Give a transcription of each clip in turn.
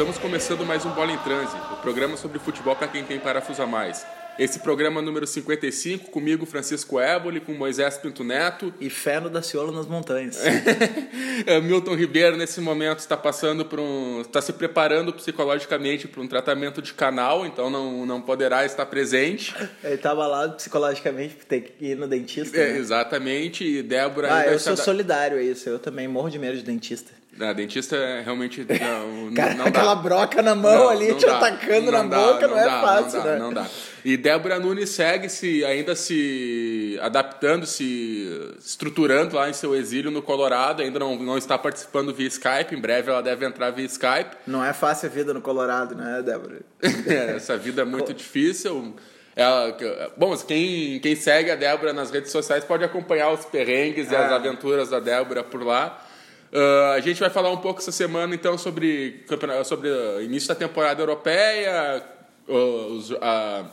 Estamos começando mais um Bola em Transe, o programa sobre futebol para quem tem parafuso a mais. Esse programa número 55, comigo, Francisco Éboli, com Moisés Pinto Neto. E Fé no Daciolo nas montanhas. É, Milton Ribeiro, nesse momento, está passando por um. está se preparando psicologicamente para um tratamento de canal, então não, não poderá estar presente. Ele tá abalado psicologicamente por ter que ir no dentista. É, né? exatamente. E Débora. Ah, eu está sou da- solidário a isso. Eu também morro de medo de dentista. A dentista é realmente. Não, Cara, não dá. aquela broca na mão Não, ali, não te dá. atacando na dá, boca, não, é dá, fácil, não dá, né? Não dá. E Débora Nunes segue se ainda se adaptando, se estruturando lá em seu exílio no Colorado, ainda não, não está participando via Skype, em breve ela deve entrar via Skype. Não é fácil a vida no Colorado, né, Débora? Essa vida é muito difícil. Ela, bom, quem, quem segue a Débora nas redes sociais pode acompanhar os perrengues e as Ah. aventuras da Débora por lá. Ah, a gente vai falar um pouco essa semana então sobre sobre o início da temporada europeia, a,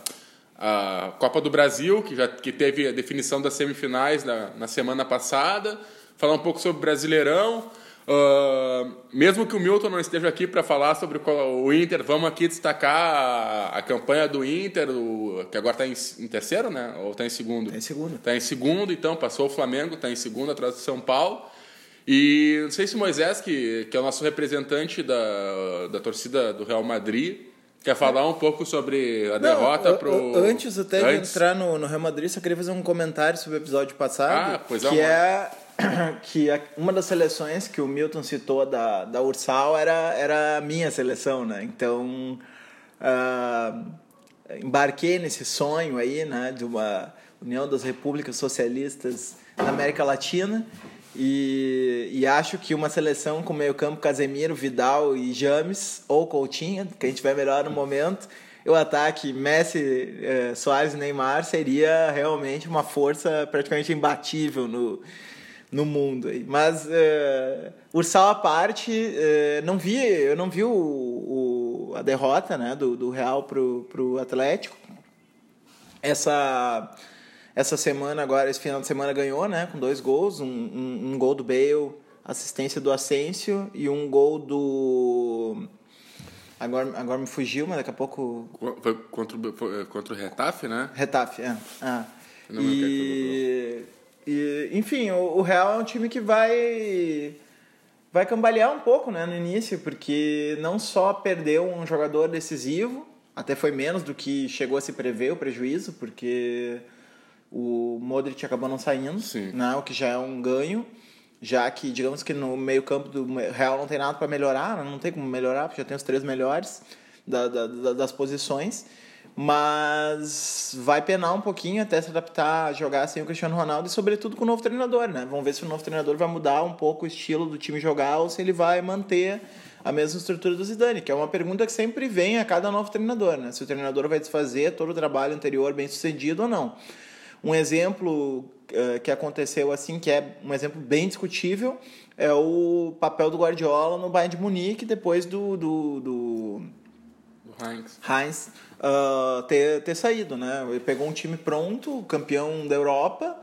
a Copa do Brasil que já que teve a definição das semifinais na, na semana passada, falar um pouco sobre o Brasileirão. Ah, mesmo que o Milton não esteja aqui para falar sobre o Inter, vamos aqui destacar a, a campanha do Inter, o- que agora está em, em terceiro, né? Ou está em segundo? Tá em segundo. Está em segundo, então passou o Flamengo, está em segundo atrás do São Paulo. E não sei se o Moisés, que, que é o nosso representante da, da torcida do Real Madrid, quer falar um pouco sobre a derrota Não, pro. a- a- Antes até Antes? de entrar no, no Real Madrid, só queria fazer um comentário sobre o episódio passado. Ah, pois é, que uma- é que a- uma das seleções que o Milton citou da, da Ursal era, era a minha seleção, né? Então, ah, embarquei nesse sonho aí, né? De uma União das Repúblicas Socialistas da América Latina. E, e acho que uma seleção com meio campo Casemiro, Vidal e James, ou Coutinho, que a gente vai melhor no momento, o ataque Messi, eh, Soares e Neymar seria realmente uma força praticamente imbatível no, no mundo. Mas, eh, Ursal à parte, eh, não vi, eu não vi o, o- a derrota né, do, do Real pro, pro Atlético. Essa, essa semana, agora, esse final de semana ganhou, né? Com dois gols. Um, um, um gol do Bale, assistência do Asensio e um gol do... Agora, agora me fugiu, mas daqui a pouco... Foi contra, o- foi contra o Retafe, né? Retafe, é. Ah. Não E, e, enfim, o, o Real é um time que vai vai cambalear um pouco, né, no início, porque não só perdeu um jogador decisivo, até foi menos do que chegou a se prever o prejuízo, porque o Modric acabou não saindo, Sim. né, o que já é um ganho, já que digamos que no meio-campo do Real não tem nada para melhorar, né, não tem como melhorar, porque já tem os três melhores da- da- da- das posições mas vai penar um pouquinho até se adaptar a jogar sem o Cristiano Ronaldo e sobretudo com o novo treinador, né? Vamos ver se o novo treinador vai mudar um pouco o estilo do time jogar ou se ele vai manter a mesma estrutura do Zidane, que é uma pergunta que sempre vem a cada novo treinador, né? Se o treinador vai desfazer todo o trabalho anterior bem sucedido ou não. Um exemplo eh, que aconteceu assim, que é um exemplo bem discutível, é o papel do Guardiola no Bayern de Munique depois do, do, do Do Heinz. Heinz ah, ter, ter saído, né? Ele pegou um time pronto, campeão da Europa,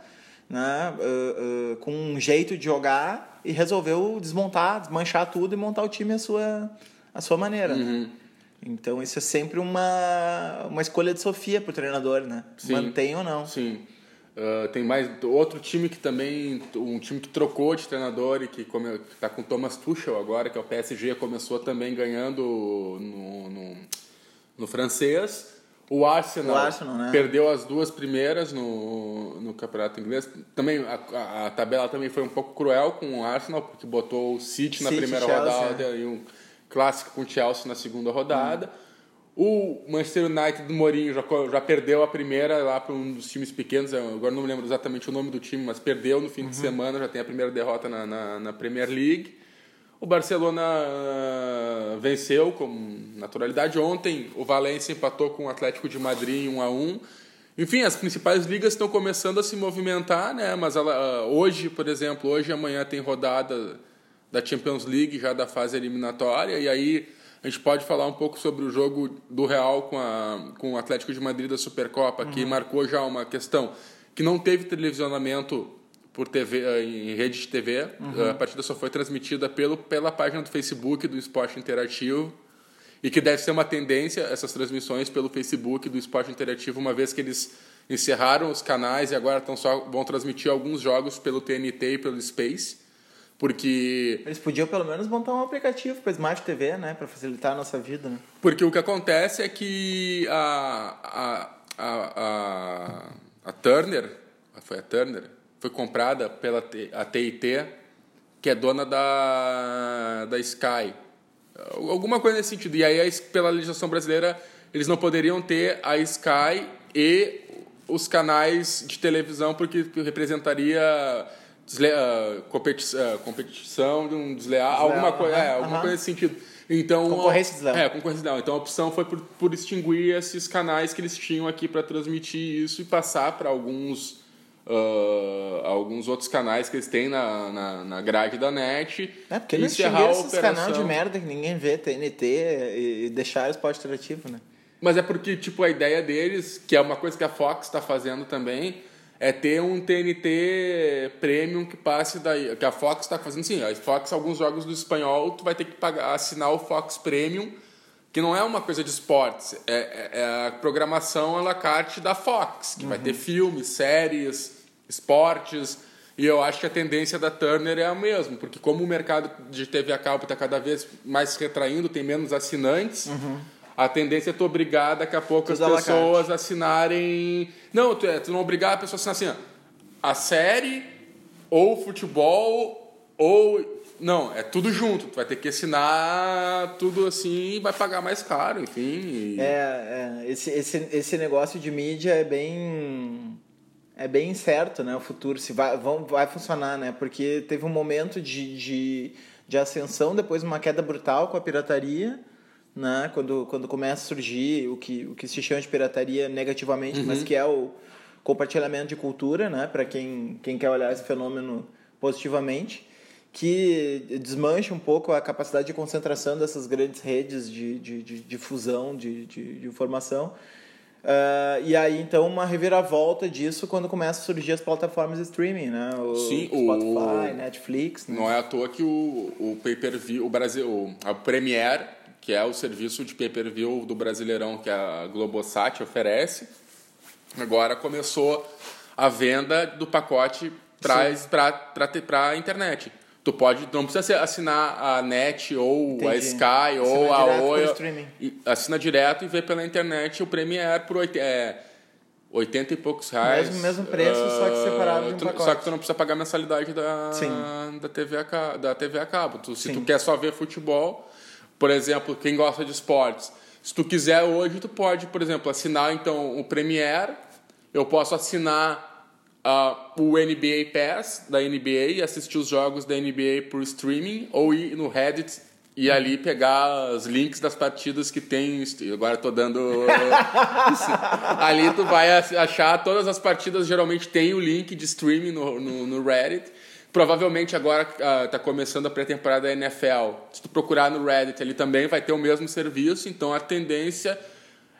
né? ah, ah, com um jeito de jogar e resolveu desmontar, desmanchar tudo e montar o time à sua, à sua maneira. né? Então isso é sempre uma, uma escolha de Sofia para o treinador, né? Sim. Mantém ou não. Sim. Ah, tem mais outro time que também um time que trocou de treinador e que está com o Thomas Tuchel agora que é o PSG começou também ganhando no, no, no francês o Arsenal, O Arsenal, né? perdeu as duas primeiras no, no campeonato inglês também a, a, tabela também foi um pouco cruel com o Arsenal porque botou o City na City, primeira Chelsea, rodada né? e um clássico com o Chelsea na segunda rodada. O Manchester United do Mourinho já, já perdeu a primeira lá para um dos times pequenos, agora não me lembro exatamente o nome do time, mas perdeu no fim de semana, já tem a primeira derrota na, na, na Premier League. O Barcelona ah, venceu com naturalidade ontem, o Valência empatou com o Atlético de Madrid em 1 a 1 Enfim, as principais ligas estão começando a se movimentar, né? Mas ela, ah, hoje, por exemplo, hoje e amanhã tem rodada da Champions League já da fase eliminatória e aí a gente pode falar um pouco sobre o jogo do Real com, a, com o Atlético de Madrid da Supercopa, que marcou já uma questão que não teve televisionamento por TV, eh, em rede de TV. Uhum. A partida só foi transmitida pelo, pela página do Facebook do Esporte Interativo. E que deve ser uma tendência essas transmissões pelo Facebook do Esporte Interativo, uma vez que eles encerraram os canais e agora estão só vão transmitir alguns jogos pelo TNT e pelo Space. Porque. Eles podiam pelo menos montar um aplicativo para Smart TV, né? Para facilitar a nossa vida, né? Porque o que acontece é que a, a, a, a, a Turner, foi a Turner, foi comprada pela a TIT, que é dona da, da Sky. Alguma coisa nesse sentido. E aí, pela legislação brasileira, eles não poderiam ter a Sky e os canais de televisão, porque representaria desle... uh, competi... uh, competição de um desleal, desleal alguma, coisa, é, alguma coisa nesse sentido. Então, concorrência desleal. É, concorrência desleal. Então a opção foi por, por extinguir esses canais que eles tinham aqui para transmitir isso e passar para alguns Uh, alguns outros canais que eles têm na, na, na grade da net. É, porque eles encerrar esses operação... canal de merda que ninguém vê, TNT, e, e deixar o esporte interativo, né? Mas é porque, tipo, a ideia deles, que é uma coisa que a Fox está fazendo também, é ter um TNT Premium que passe daí. Que a Fox está fazendo sim. A Fox, alguns jogos do espanhol, tu vai ter que pagar, assinar o Fox Premium, que não é uma coisa de esportes. É, é, é a programação à la carte da Fox, que uhum. vai ter filmes, séries, esportes. E eu acho que a tendência da Turner é a mesma, porque como o mercado de TV a cabo está cada vez mais se retraindo, tem menos assinantes. Uhum a tendência é tu obrigar daqui a pouco as pessoas a assinarem. Não, tu, é, tu não obrigar a pessoa a assinar assim, ó, a série, ou futebol, ou. Não, é tudo junto. Tu vai ter que assinar tudo assim e vai pagar mais caro, enfim. E... É, é, esse, esse, esse negócio de mídia é bem. É bem incerto, né? O futuro, se vai, vão, vai funcionar, né? Porque teve um momento de, de, de ascensão, depois uma queda brutal com a pirataria né? Quando, quando começa a surgir o que, o que se chama de pirataria negativamente, uhum. mas que é o compartilhamento de cultura, né? Para quem, quem quer olhar esse fenômeno positivamente, que desmancha um pouco a capacidade de concentração dessas grandes redes de, de, de, de fusão de, de, de informação. Uh, e aí, então, uma reviravolta disso quando começa a surgir as plataformas de streaming, né? O Sim, Spotify, o... Netflix. Né? Não é à toa que o, o pay-per-view, o Brasil, o, a Premiere que é o serviço de pay-per-view do Brasileirão que a Globosat oferece. Agora começou a venda do pacote para a internet. Tu pode, não precisa assinar a net ou Entendi. a Sky assina ou a Oi. Assina direto e vê pela internet o Premiere por é, 80 e poucos reais. Mesmo, mesmo preço, uh, só que separado de um tu, pacote. Só que tu não precisa pagar a mensalidade da, da, TV, a, da TV a cabo. Tu, se tu quer só ver futebol, por exemplo, quem gosta de esportes, se tu quiser hoje, tu pode, por exemplo, assinar então o Premiere, eu posso assinar uh, o NBA Pass da NBA e assistir os jogos da NBA por streaming, ou ir no Reddit e ali pegar os links das partidas que tem. Agora estou dando. ali tu vai achar todas as partidas, geralmente tem o link de streaming no, no, no Reddit. Provavelmente agora está ah, uh, começando a pré-temporada da NFL. Se tu procurar no Reddit, ele também vai ter o mesmo serviço, então a tendência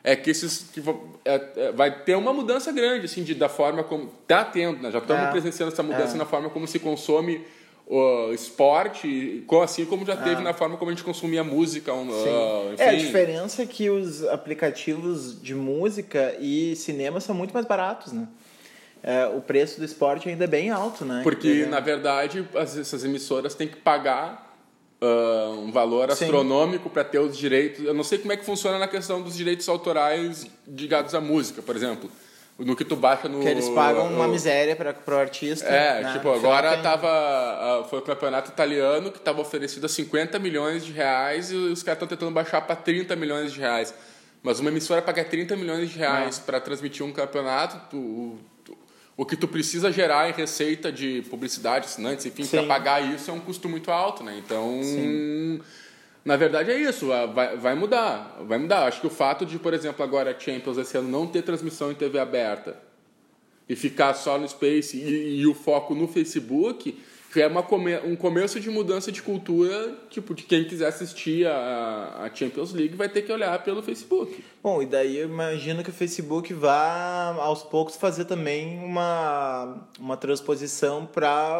é que esses que é, é, vai ter uma mudança grande assim de, da forma como está tendo, né? já estamos é. presenciando essa mudança é. na forma como se consome o esporte, assim como já teve é. na forma como a gente consumia música. Um, uh, é, a diferença é que os aplicativos de música e cinema são muito mais baratos, né? É, o preço do esporte ainda é bem alto, né? Porque, é... na verdade, as, essas emissoras têm que pagar uh, um valor astronômico para ter os direitos. Eu não sei como é que funciona na questão dos direitos autorais ligados à música, por exemplo. No que tu baixa no. Que eles pagam uma miséria para o artista. É, né? tipo, agora tem... tava. Uh, foi o campeonato italiano que estava oferecido a 50 milhões de reais e os caras estão tentando baixar para 30 milhões de reais. Mas uma emissora pagar 30 milhões de reais para transmitir um campeonato, tu, o que tu precisa gerar em receita de publicidade, assinantes, enfim, para pagar isso é um custo muito alto, né? Então, Sim. na verdade é isso, vai, vai mudar, vai mudar. Acho que o fato de, por exemplo, agora a Champions esse ano não ter transmissão em TV aberta e ficar só no Space e, e o foco no Facebook é uma come, um começo de mudança de cultura, tipo, de quem quiser assistir a, a Champions League vai ter que olhar pelo Facebook. Bom, e daí eu imagino que o Facebook vá aos poucos fazer também uma, uma transposição para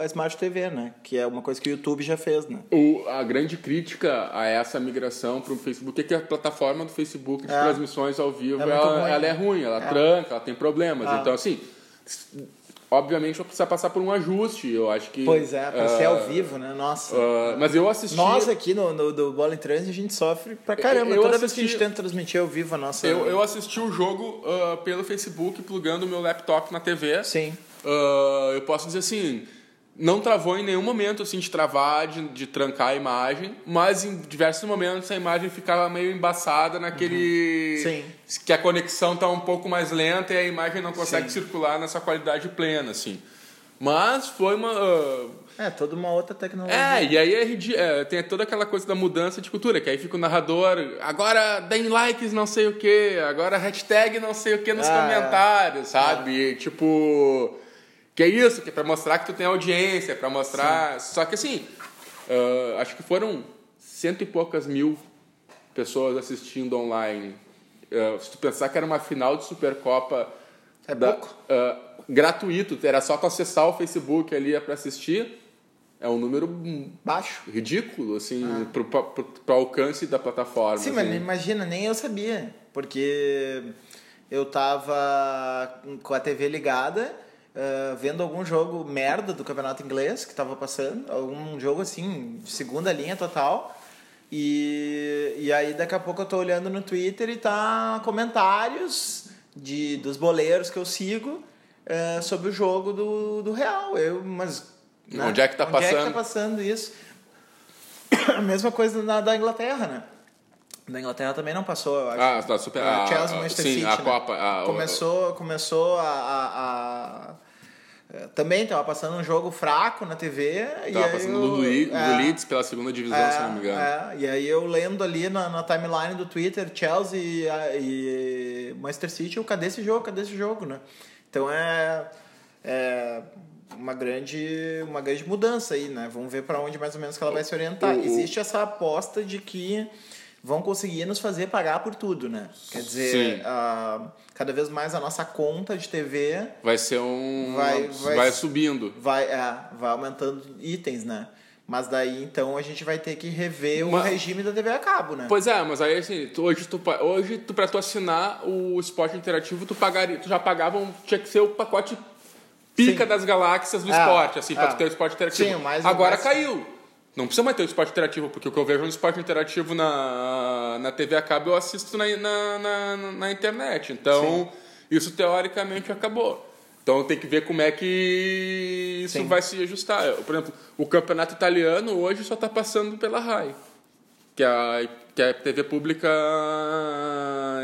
a Smart TV, né? Que é uma coisa que o YouTube já fez, né? O, a grande crítica a essa migração para o Facebook é que a plataforma do Facebook de É. transmissões ao vivo, É ela, ruim, ela né? é ruim, ela É. tranca, ela tem problemas. Ah. Então, assim, obviamente vai precisar passar por um ajuste. Eu acho que. Pois é, para ser ah, ao vivo, né? Nossa. ah, mas eu assisti. Nós aqui no, no do Bola em Trânsito a gente sofre pra caramba. Eu Toda vez que a assisti- gente tenta transmitir ao vivo a nossa. Eu, eu assisti o jogo ah, pelo Facebook, plugando o meu laptop na TV. Sim. Ah, eu posso dizer assim, não travou em nenhum momento assim de travar, de, de trancar a imagem, mas em diversos momentos a imagem ficava meio embaçada naquele Sim. que a conexão tá um pouco mais lenta e a imagem não consegue circular nessa qualidade plena assim. Mas foi uma ah, É, toda uma outra tecnologia. é, e aí é é, tem toda aquela coisa da mudança de cultura, que aí fica o narrador, agora deem likes não sei o que, agora hashtag não sei o que nos Ah, é. comentários, sabe? E, tipo, que é isso, que é pra mostrar que tu tem audiência, pra mostrar... Só que assim, ah, acho que foram cento e poucas mil pessoas assistindo online. Ah, se tu pensar que era uma final de Supercopa... É da- pouco. ah, gratuito, era só tu acessar o Facebook ali para assistir. É um número Baixo. ridículo, assim, pro, pro, pro alcance da plataforma. Ah. Sim, assim. mas imagina, nem eu sabia. Porque eu tava com a TV ligada, ah, vendo algum jogo merda do campeonato inglês que tava passando, algum jogo assim, de segunda linha total. E, e aí daqui a pouco eu tô olhando no Twitter e tá comentários de, dos boleiros que eu sigo ah, sobre o jogo do, do Real. Eu, mas. né? Onde é que tá Onde é que tá passando? passando isso? A mesma coisa na, da Inglaterra, né? Da Inglaterra também não passou, eu acho. Ah, da Super- Ah, a- Chelsea, a- Manchester sim, City. a né? Copa, a- começou, começou a, a- Também tava passando um jogo fraco na TV. e Tava passando eu- do, é, Leeds pela segunda divisão, é, se não me engano. é, e aí eu lendo ali na, na timeline do Twitter, Chelsea e, e Manchester City, eu, cadê esse jogo? Cadê esse jogo, né? Então é, é uma grande, uma grande mudança aí, né? Vamos ver para onde mais ou menos que ela vai se orientar. Existe essa aposta de que vão conseguir nos fazer pagar por tudo, né? Quer dizer, ah, cada vez mais a nossa conta de TV Vai ser um. Vai- Vai, vai- subindo. vai, é, vai aumentando itens, né? Mas daí então a gente vai ter que rever o Mas- regime da TV a cabo, né? Pois é, mas aí assim, tu- hoje, tu, hoje tu, pra tu assinar o esporte interativo, tu pagaria. Tu já pagava, um, tinha que ser o pacote pica Sim. das galáxias do É, esporte, assim, pra é. tu ter o esporte interativo. Sim, o mais- Agora mais- caiu. Não precisa mais ter o esporte interativo, porque o que eu vejo no esporte interativo na, na TV a cabo eu assisto na, na, na, na internet. Então, isso teoricamente acabou. Então tem que ver como é que isso Sim. vai se ajustar. Eu, Por exemplo, o campeonato italiano hoje só está passando pela RAI, que é a, que é a TV pública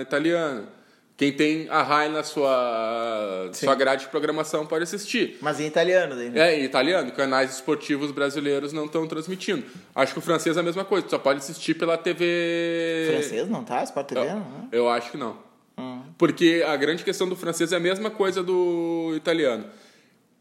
italiana. Quem tem a RAI na sua, Sim. sua grade de programação pode assistir. Mas em italiano daí, né? É, em italiano, canais esportivos brasileiros não estão transmitindo. Acho que o francês é a mesma coisa, só pode assistir pela TV. Francês não tá? Sport TV, Eu, não? eu acho que não. Hum. Porque a grande questão do francês é a mesma coisa do italiano.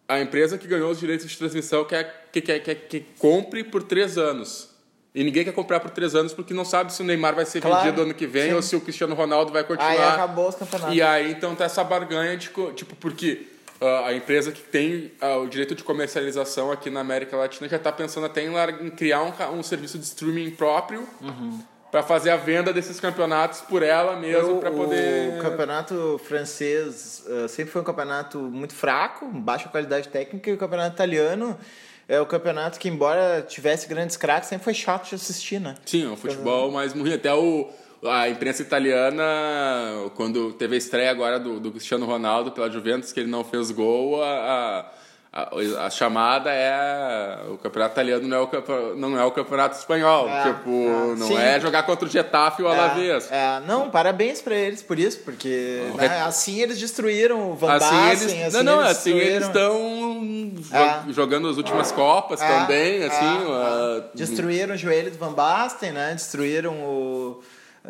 A empresa que ganhou os direitos de transmissão quer que, quer, quer que compre por três anos. E ninguém quer comprar por três anos porque não sabe se o Neymar vai ser Claro, vendido ano que vem sim. ou se o Cristiano Ronaldo vai continuar. Aí acabou os campeonatos. E aí então tá essa barganha de tipo porque ah, a empresa que tem ah, o direito de comercialização aqui na América Latina já está pensando até em, em criar um, um serviço de streaming próprio Uhum. para fazer a venda desses campeonatos por ela mesmo para poder O campeonato francês eh, sempre foi um campeonato muito fraco, baixa qualidade técnica, e o campeonato italiano é o campeonato que, embora tivesse grandes craques, sempre foi chato de assistir, né? Sim, um futebol mais morrinho. Até o, a imprensa italiana, quando teve a estreia agora do, do Cristiano Ronaldo pela Juventus, que ele não fez gol, a, a, a chamada é o campeonato italiano não é o, não é o campeonato espanhol. É, tipo, é. não Sim. é jogar contra o Getafe ou o Alavés. É, é, não, parabéns pra eles por isso, porque O né, re- assim eles destruíram o Van Assim Basten, eles, assim não, não, eles assim eles estão É. jogando as últimas Copas É, também, é, assim. é. ah, Destruíram o joelho do Van Basten, né? Destruíram o,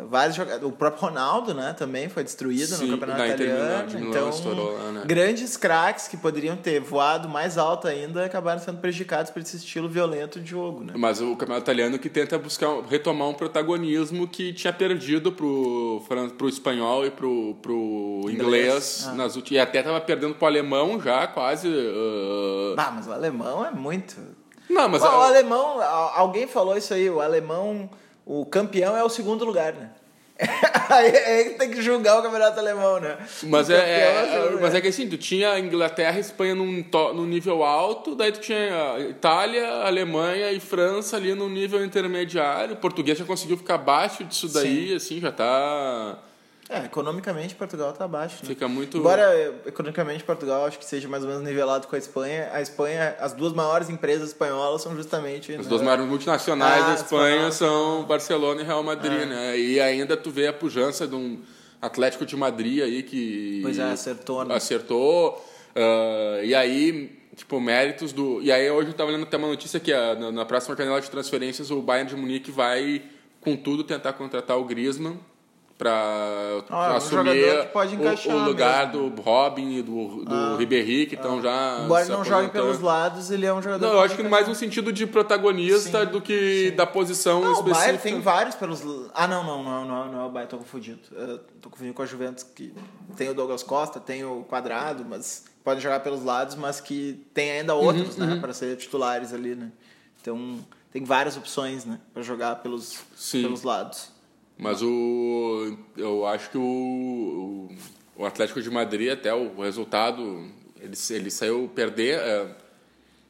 Vários jogadores, o próprio Ronaldo, né, também foi destruído Sim, no campeonato italiano. Milão então, estourou né? grandes craques que poderiam ter voado mais alto ainda acabaram sendo prejudicados por esse estilo violento de jogo, né? Mas o campeonato italiano que tenta buscar retomar um protagonismo que tinha perdido pro, pro espanhol e pro, pro inglês, Inglês, ah. nas últimas, e até tava perdendo pro alemão já quase. ah, Bah, mas o alemão é muito. Não, mas Bom, o ah, alemão, a- alguém falou isso aí, o alemão, o campeão é o segundo lugar, né? aí, aí tem que julgar o campeonato alemão, né? Mas é, é- segundo mas é que assim, tu tinha Inglaterra e Espanha num, to- num nível alto, daí tu tinha ah, Itália, Alemanha e França ali num nível intermediário. O português já conseguiu ficar abaixo disso daí, assim, já tá. É, economicamente Portugal tá abaixo, né? Fica muito. Embora eh, economicamente Portugal acho que seja mais ou menos nivelado com a Espanha, a Espanha, as duas maiores empresas espanholas são justamente As né, duas maiores multinacionais Ah, da Espanha são Barcelona e Real Madrid, É. né? E ainda tu vê a pujança de um Atlético de Madrid aí que Pois é, acertou, né? acertou. ah, e aí, tipo, méritos do. E aí hoje eu tava lendo até uma notícia que ah, na, na próxima janela de transferências o Bayern de Munique vai com tudo tentar contratar o Griezmann para Ah, é um assumir pode o- o, lugar do Robin e do, do Ribéry que estão já Embora se não jogue pelos lados, ele é um jogador Não, eu acho que mais no sentido de protagonista do que da posição Não, o específica. Bayern tem vários pelos. Ah, não, não, não, não, não é o Bayern, tô confundido. Eu tô confundindo com a Juventus, que tem o Douglas Costa, tem o Quadrado, mas podem jogar pelos lados, mas que tem ainda outros, Uhum, né, para ser titulares ali, né? Então, tem várias opções, né, para jogar pelos, Sim. pelos lados. Mas o eu acho que o, o, o Atlético de Madrid até o resultado ele, ele saiu perder, é,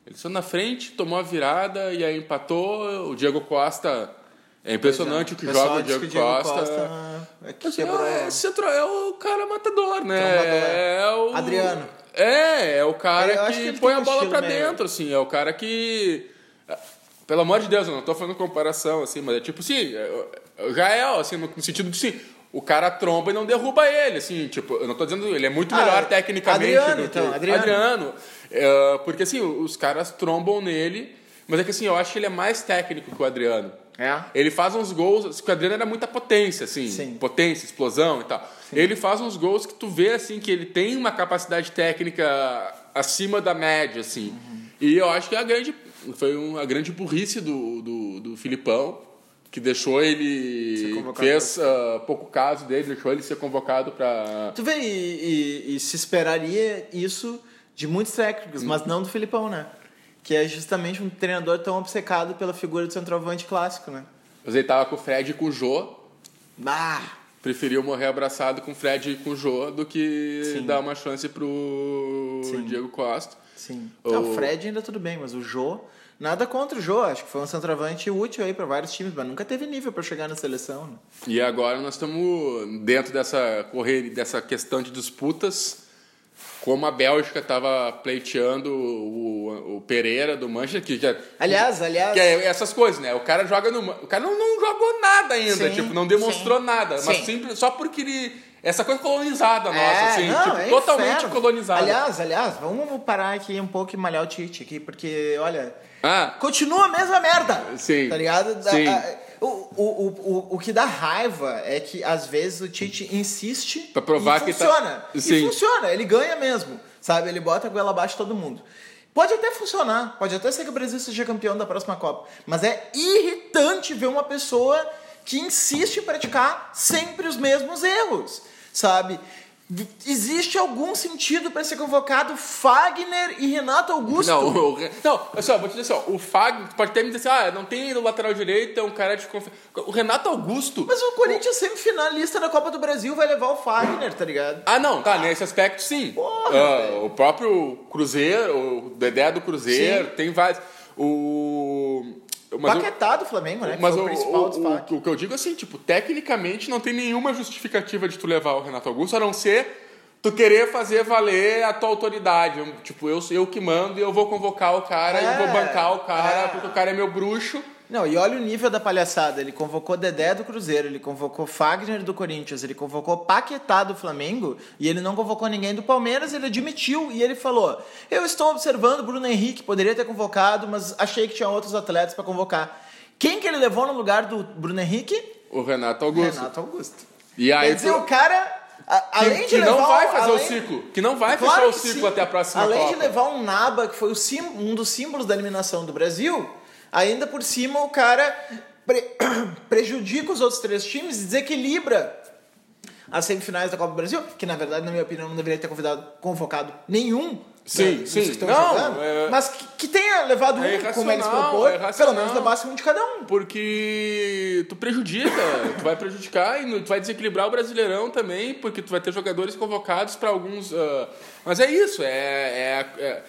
ele saiu na frente, tomou a virada e aí empatou. O Diego Costa é impressionante o que pessoal joga o diz Diego, que Costa. é que Assim, é, é. centro, é o cara matador, né? Trombador. É o Adriano. É, é o cara que, que põe a bola meio- dentro, assim. É o cara que. Pelo amor de Deus, eu não tô fazendo comparação, assim, mas é tipo assim, é- é- já é, assim, no no sentido de assim, o cara tromba e não derruba ele, assim, tipo, eu não tô dizendo, ele é muito Ah, melhor é. tecnicamente Adriano, do que então, Adriano. Adriano. É, porque assim, os caras trombam nele, mas é que assim, eu acho que ele é mais técnico que o Adriano. É? Ele faz uns gols, porque o Adriano era muita potência, assim, Sim. potência, explosão e tal. Ele faz uns gols que tu vê, assim, que ele tem uma capacidade técnica acima da média, assim. Uhum. E eu acho que é a grande, foi uma grande burrice do, do, do Filipão, que deixou ele, fez ah, pouco caso dele, deixou ele ser convocado para Tu vê, e, e- e se esperaria isso de muitos técnicos, mas não do Filipão, né? Que é justamente um treinador tão obcecado pela figura do centroavante clássico, né? Mas ele tava com o Fred e com o Jô, Ah, preferiu morrer abraçado com o Fred e com o Jô do que Sim. dar uma chance pro Sim. Diego Costa. sim. O- Não, o Fred ainda tudo bem, mas o Jô... Nada contra o Jô, acho que foi um centroavante útil aí para vários times, mas nunca teve nível para chegar na seleção, né? E agora nós estamos dentro dessa correria, dessa questão de disputas, como a Bélgica estava pleiteando o, o Pereira do Manchester, que já Aliás, aliás... que é essas coisas, né? O cara joga no, o cara não, não jogou nada ainda, Sim, tipo, não demonstrou sim, nada, mas sim. simples só porque ele essa coisa colonizada nossa, É, assim, não, tipo, é totalmente inferno. colonizada. Aliás, aliás, vamos parar aqui um pouco e malhar o Tite aqui, porque, olha, ah, continua a mesma merda. Sim. Tá ligado? Sim. o, o, o, o, que dá raiva é que às vezes o Tite insiste Pra provar e que tá- funciona. E Sim. funciona, ele ganha mesmo. Sabe? Ele bota a goela abaixo de todo mundo. Pode até funcionar, pode até ser que o Brasil seja campeão da próxima Copa. Mas é irritante ver uma pessoa que insiste em praticar sempre os mesmos erros. Sabe? Existe algum sentido para ser convocado Fagner e Renato Augusto? Não, o, não, só, vou te dizer assim, ó, o Fag pode até me dizer assim, ah, não tem no lateral direito, é um cara de confiança. O Renato Augusto. Mas o Corinthians semifinalista da Copa do Brasil vai levar o Fagner, tá ligado? Ah, não, tá, nesse aspecto sim. Porra, Ah, o próprio Cruzeiro, o Dedé do Cruzeiro, Sim. tem vários. O. Mas o- Paquetá do Flamengo, né? Mas o, o principal o, destaque. o, o que eu digo é assim, tipo, tecnicamente não tem nenhuma justificativa de tu levar o Renato Augusto, a não ser tu querer fazer valer a tua autoridade. Tipo, eu, eu que mando e eu vou convocar o cara, É, vou bancar o cara, é. porque o cara é meu bruxo. Não, e olha o nível da palhaçada. Ele convocou Dedé do Cruzeiro, ele convocou Fagner do Corinthians, ele convocou Paquetá do Flamengo e ele não convocou ninguém do Palmeiras. Ele admitiu e ele falou: Eu estou observando o Bruno Henrique, poderia ter convocado, mas achei que tinha outros atletas para convocar. Quem que ele levou no lugar do Bruno Henrique? O Renato Augusto. Renato Augusto. E aí Quer dizer, tu- o cara, a- além que, de que levar não vai fazer o além- ciclo. Que não vai Claro fechar o ciclo sim. até a próxima Além Copa. de levar um Naba, que foi o sim- um dos símbolos da eliminação do Brasil, ainda por cima o cara pre- prejudica os outros três times e desequilibra as semifinais da Copa do Brasil, que na verdade, na minha opinião, não deveria ter convidado, convocado nenhum. Sim, dos sim. que estão Não, jogando, é- mas que, que tenha levado É um, como eles propõem, é pelo menos levasse um de cada um. Porque tu prejudica, tu vai prejudicar e tu vai desequilibrar o Brasileirão também, porque tu vai ter jogadores convocados para alguns. ah, mas é isso, é. é- é-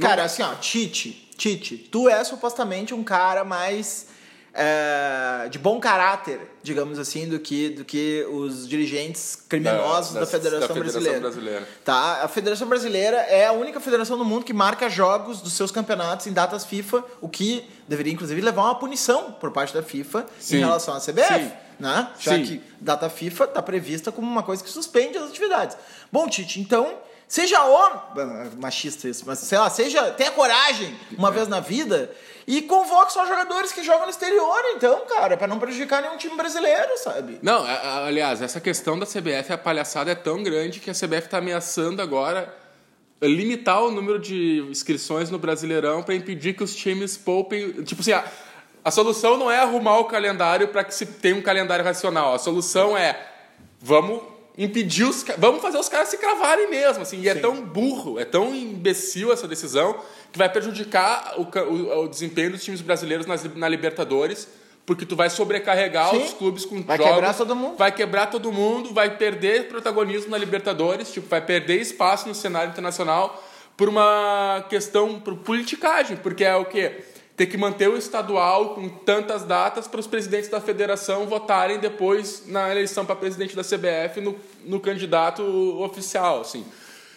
Cara, assim, ó, Tite, Tite, tu é supostamente um cara mais é, de bom caráter, digamos assim, do que, do que os dirigentes criminosos da, da- Federação, da Federação Brasileira. Brasileira. Tá? A Federação Brasileira é a única federação do mundo que marca jogos dos seus campeonatos em datas FIFA, o que deveria inclusive levar uma punição por parte da FIFA Sim. em relação à CBF. Sim. Né? Já Sim. que data FIFA está prevista como uma coisa que suspende as atividades. Bom, Tite, então, seja homem, machista isso, mas sei lá, seja, tenha coragem uma vez na vida e convoque só jogadores que jogam no exterior, então, cara, para não prejudicar nenhum time brasileiro, sabe? Não, aliás, essa questão da CBF, a palhaçada é tão grande que a CBF está ameaçando agora limitar o número de inscrições no Brasileirão para impedir que os times poupem. Tipo assim, a, a solução não é arrumar o calendário para que se tenha um calendário racional. A solução é vamos impedir os vamos fazer os caras se cravarem mesmo assim e é tão burro é tão imbecil essa decisão que vai prejudicar o, o- o desempenho dos times brasileiros nas, na Libertadores porque tu vai sobrecarregar Sim. os clubes com Vai jogos, quebrar todo mundo. vai quebrar todo mundo vai perder protagonismo na Libertadores tipo vai perder espaço no cenário internacional por uma questão por politicagem porque é o que ter que manter o estadual com tantas datas para os presidentes da federação votarem depois na eleição para presidente da CBF no, no candidato oficial, assim.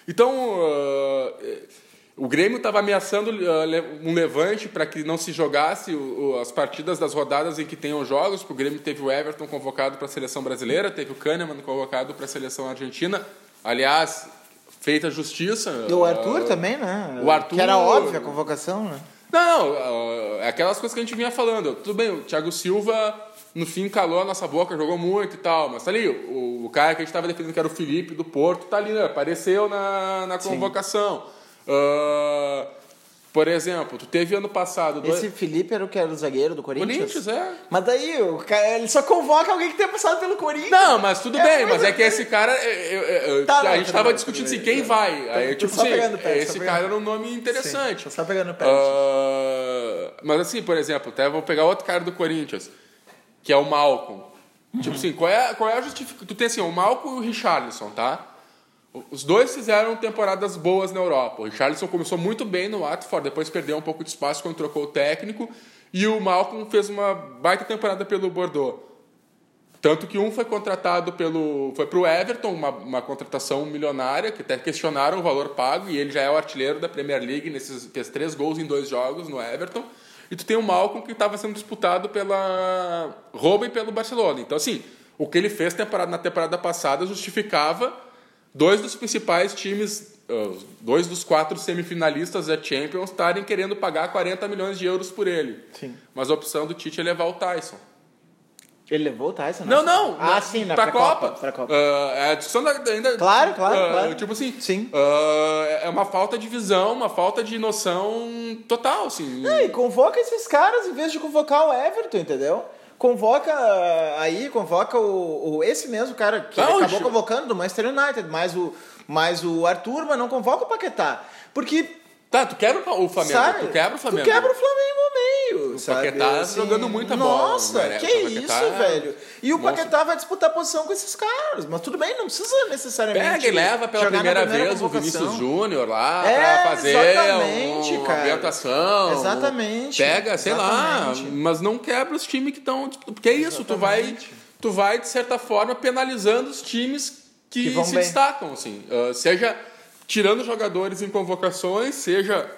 Então, ah, o Grêmio estava ameaçando le- um levante para que não se jogasse o- o- as partidas das rodadas em que tenham jogos, porque o Grêmio teve o Everton convocado para a seleção brasileira, teve o Kahneman convocado para a seleção argentina. Aliás, feita justiça. E o Arthur ah, também, né? o Arthur- Que era óbvio a convocação, né? Não, é aquelas coisas que a gente vinha falando. Tudo bem, o Thiago Silva, no fim, calou a nossa boca, jogou muito e tal. Mas tá ali, o, o cara que a gente tava defendendo, que era o Felipe do Porto, tá ali, né? Apareceu na, na convocação. Ah, por exemplo, tu teve ano passado... dois- Esse Felipe era o que era o zagueiro do Corinthians? Corinthians, é. Mas daí, o cara, ele só convoca alguém que tenha passado pelo Corinthians. Não, mas tudo É bem, mas é que esse cara. é, é, Tá, a não, gente tava discutindo tudo assim, bem. quem vai? Aí, Tô tipo assim, pegando pé, esse cara pegando- era um nome interessante. Sim, só pegando pé. Ah, mas assim, por exemplo, até vou pegar outro cara do Corinthians, que é o Malcolm. Tipo assim, qual é, qual é a justificação? Tu tem assim, o Malcolm e o Richarlison, tá? Os dois fizeram temporadas boas na Europa. O Richarlison começou muito bem no Watford, depois perdeu um pouco de espaço quando trocou o técnico. E o Malcolm fez uma baita temporada pelo Bordeaux. Tanto que um foi contratado pelo. Foi pro Everton, uma, uma contratação milionária, que até questionaram o valor pago, e ele já é o artilheiro da Premier League, nesses, fez três gols em dois jogos no Everton. E tu tem o Malcolm que estava sendo disputado pela Roma e pelo Barcelona. Então, assim, o que ele fez temporada, na temporada passada justificava dois dos principais times, uh, dois dos quatro semifinalistas da Champions estarem querendo pagar 40 milhões de euros por ele. Sim. Mas a opção do Tite é levar o Tyson. Ele levou o Tyson, né? Não, não. Ah, na- sim, na pra, pra Copa. Copa, pra Copa. Ah, é a discussão da, ainda. Claro, claro, ah, claro. Tipo assim. Sim. ah, é uma falta de visão, uma falta de noção total, assim. É, e convoca esses caras em vez de convocar o Everton, entendeu? Convoca ah, aí, convoca o, o- esse mesmo cara que acabou convocando do Manchester United, mais o, mais o Arthur, mas não convoca o Paquetá. Porque, Tá, tu quebra o Flamengo. sabe? tu quebra o Flamengo. Tu quebra o Flamengo meio, sabe? Paquetá jogando muita bola, Nossa, né? que O Paquetá isso, velho. E o monstro. Paquetá vai disputar posição com esses caras. Mas tudo bem, não precisa necessariamente Pega e leva pela primeira, primeira vez o convocação. Vinícius Júnior lá É, pra fazer exatamente, uma cara. ambientação. Exatamente, Pega, sei exatamente. lá, mas não quebra os times que estão. Porque é isso, tu vai, tu vai, de certa forma, penalizando os times que, Que se bem. destacam, assim. Ah, seja tirando jogadores em convocações, seja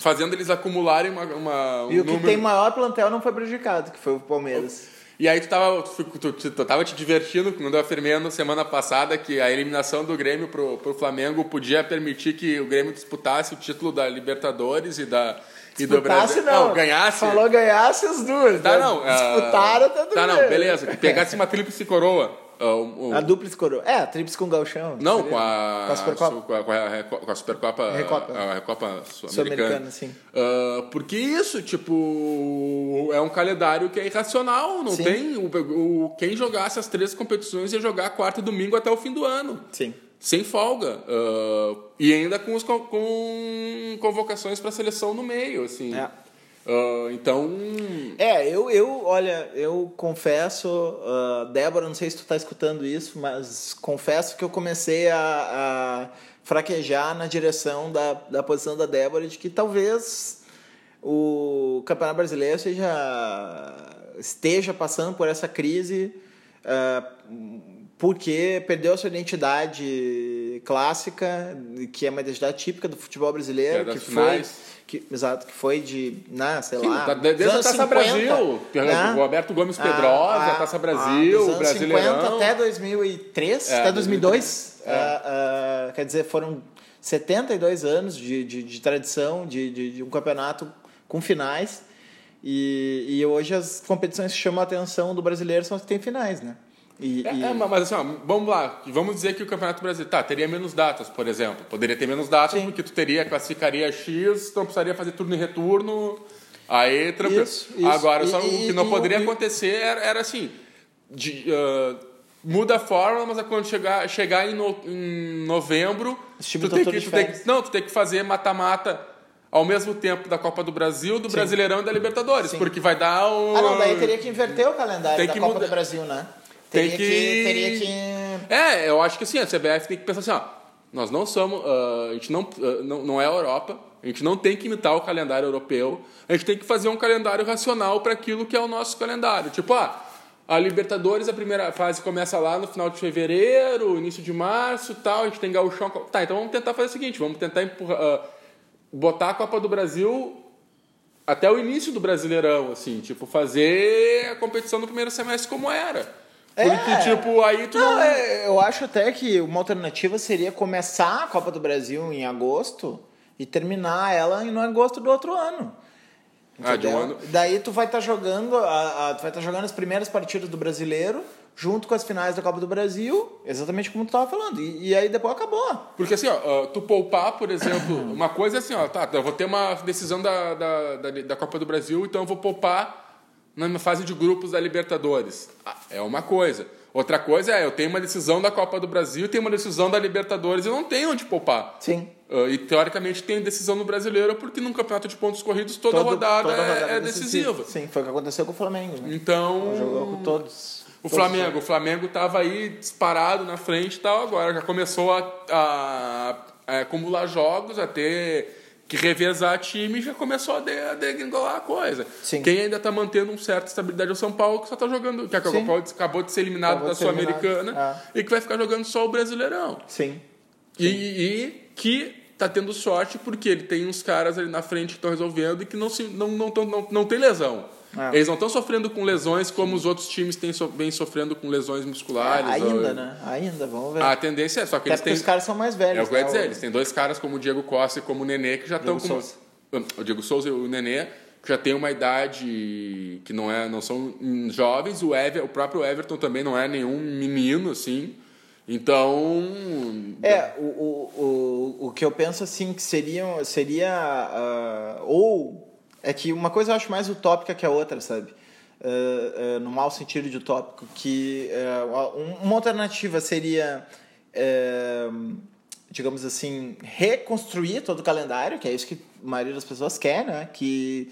fazendo eles acumularem uma, uma- um E o que número... tem maior plantel não foi prejudicado, que foi o Palmeiras. E aí tu tava, tu, tu, tu, tu tava te divertindo quando eu afirmei na semana passada que a eliminação do Grêmio pro, pro Flamengo podia permitir que o Grêmio disputasse o título da Libertadores e da, e do Brasil. não. ganhasse. Falou ganhasse as duas. Tá, né? não. ah, Disputaram, tá tudo Tá, não, beleza. Que pegasse uma tríplice coroa. Ah, o- o- A dupla coroa. É, a tríplice com o Galchão. Não, com a, Com a Supercopa. com a, com a com a Supercopa. Recopa. A Recopa Sul-Americana. Sim. Ah, porque isso, tipo, é um calendário que é irracional. Não Sim. tem. O, o- quem jogasse as três competições ia jogar quarta e domingo até o fim do ano. Sim. Sem folga. Ah, e ainda com, os, com convocações para a seleção no meio, assim. É. Ah, então. É, eu, eu, olha, eu confesso, ah, Débora, não sei se tu tá escutando isso, mas confesso que eu comecei a, a fraquejar na direção da, da posição da Débora de que talvez o Campeonato Brasileiro seja, esteja passando por essa crise ah, porque perdeu a sua identidade clássica, que é uma identidade típica do futebol brasileiro, É, que finais. Que, exato, que foi de, né, sei Sim, lá, da- desde a Taça 50, Brasil, né? o Roberto Gomes Ah, Pedrosa, ah, a Taça ah, Brasil, anos Brasileirão. 50 até 2003, É, até 2002. 2003, ah, ah, quer dizer, foram 72 anos de, de, de tradição de, de, de um campeonato com finais. E, e hoje as competições que chamam a atenção do brasileiro são as que têm finais, né? E, É, e- é, mas assim, ó, vamos lá. Vamos dizer que o Campeonato Brasileiro. Tá, teria menos datas, por exemplo. Poderia ter menos datas Sim. porque tu teria, classificaria X, então precisaria fazer turno e retorno. Aí, tranquilo. Isso, isso. Agora, só E- o que não poderia acontecer era, era assim. de, ah, muda a fórmula, mas quando chegar, chegar em, no- em novembro. Times tu tem que, tu tem que- Não, tu tem que fazer mata-mata. Ao mesmo tempo da Copa do Brasil, do Brasileirão e da Libertadores. Sim. Porque vai dar um. Ah, não, daí teria que inverter o calendário Tem da Copa mudar. do Brasil, né? Tem Teria que- Teria que... É, eu acho que assim, a CBF tem que pensar assim, ó, nós não somos, ah, a gente não, ah, não, não é a Europa, a gente não tem que imitar o calendário europeu, a gente tem que fazer um calendário racional para aquilo que é o nosso calendário. Tipo, ah, a Libertadores, a primeira fase começa lá no final de fevereiro, início de março tal, a gente tem gauchão. Tá, então vamos tentar fazer o seguinte, vamos tentar empurrar, ah, botar a Copa do Brasil até o início do Brasileirão, assim, tipo, fazer a competição no primeiro semestre como era. Porque, É. tipo, aí tu Não, não... é, eu acho até que uma alternativa seria começar a Copa do Brasil em agosto e terminar ela em no agosto do outro ano. Ah, de um ano. Daí tu vai estar jogando, a, a- tu vai estar jogando as primeiras partidas do Brasileiro junto com as finais da Copa do Brasil, exatamente como tu estava falando. E, e aí depois acabou. Porque assim, ó, tu poupar, por exemplo, uma coisa é assim, ó, tá, eu vou ter uma decisão da, da, da, da Copa do Brasil, então eu vou poupar na fase de grupos da Libertadores. Ah, é uma coisa. Outra coisa é, eu tenho uma decisão da Copa do Brasil, tenho uma decisão da Libertadores, eu não tenho onde poupar. Sim. Ah, e teoricamente tem decisão no brasileiro, porque num campeonato de pontos corridos toda Todo- rodada, toda é, rodada é decisiva. Sim, foi o que aconteceu com o Flamengo. Né? Então. Jogou com todos. O todos Flamengo, o Flamengo tava aí disparado na frente e tal, agora já começou a, a- a acumular jogos, a ter que revezar time, já começou a, de, a degringolar a coisa. Sim. Quem ainda tá mantendo uma certa estabilidade é o São Paulo, que só tá jogando, que acabou, acabou de ser eliminado Acabou da. Sul-Americana e que vai ficar jogando só o Brasileirão. Sim. E, e que tá tendo sorte porque ele tem uns caras ali na frente que estão resolvendo e que não, se, não, não, tão- não, não tem lesão. É. Eles não estão sofrendo com lesões como os outros times têm so, vêm sofrendo com lesões musculares. ainda, ou- né? Ainda, vamos ver. A tendência é só que Até eles têm. os caras são mais velhos. É o que eu ia né? dizer, eles têm dois caras como o Diego Costa e como o Nenê que já estão com. Souza. O Diego Souza e o Nenê que já tem uma idade que não é, não são jovens. O, Ever, o próprio Everton também não é nenhum menino assim. Então. É, o, o, o, o que eu penso assim que seria, seria ah, ou é que uma coisa eu acho mais utópica que a outra, sabe? Ah, ah, no mau sentido de utópico, que um- uma alternativa seria, digamos assim, reconstruir todo o calendário, que é isso que a maioria das pessoas quer, né? Que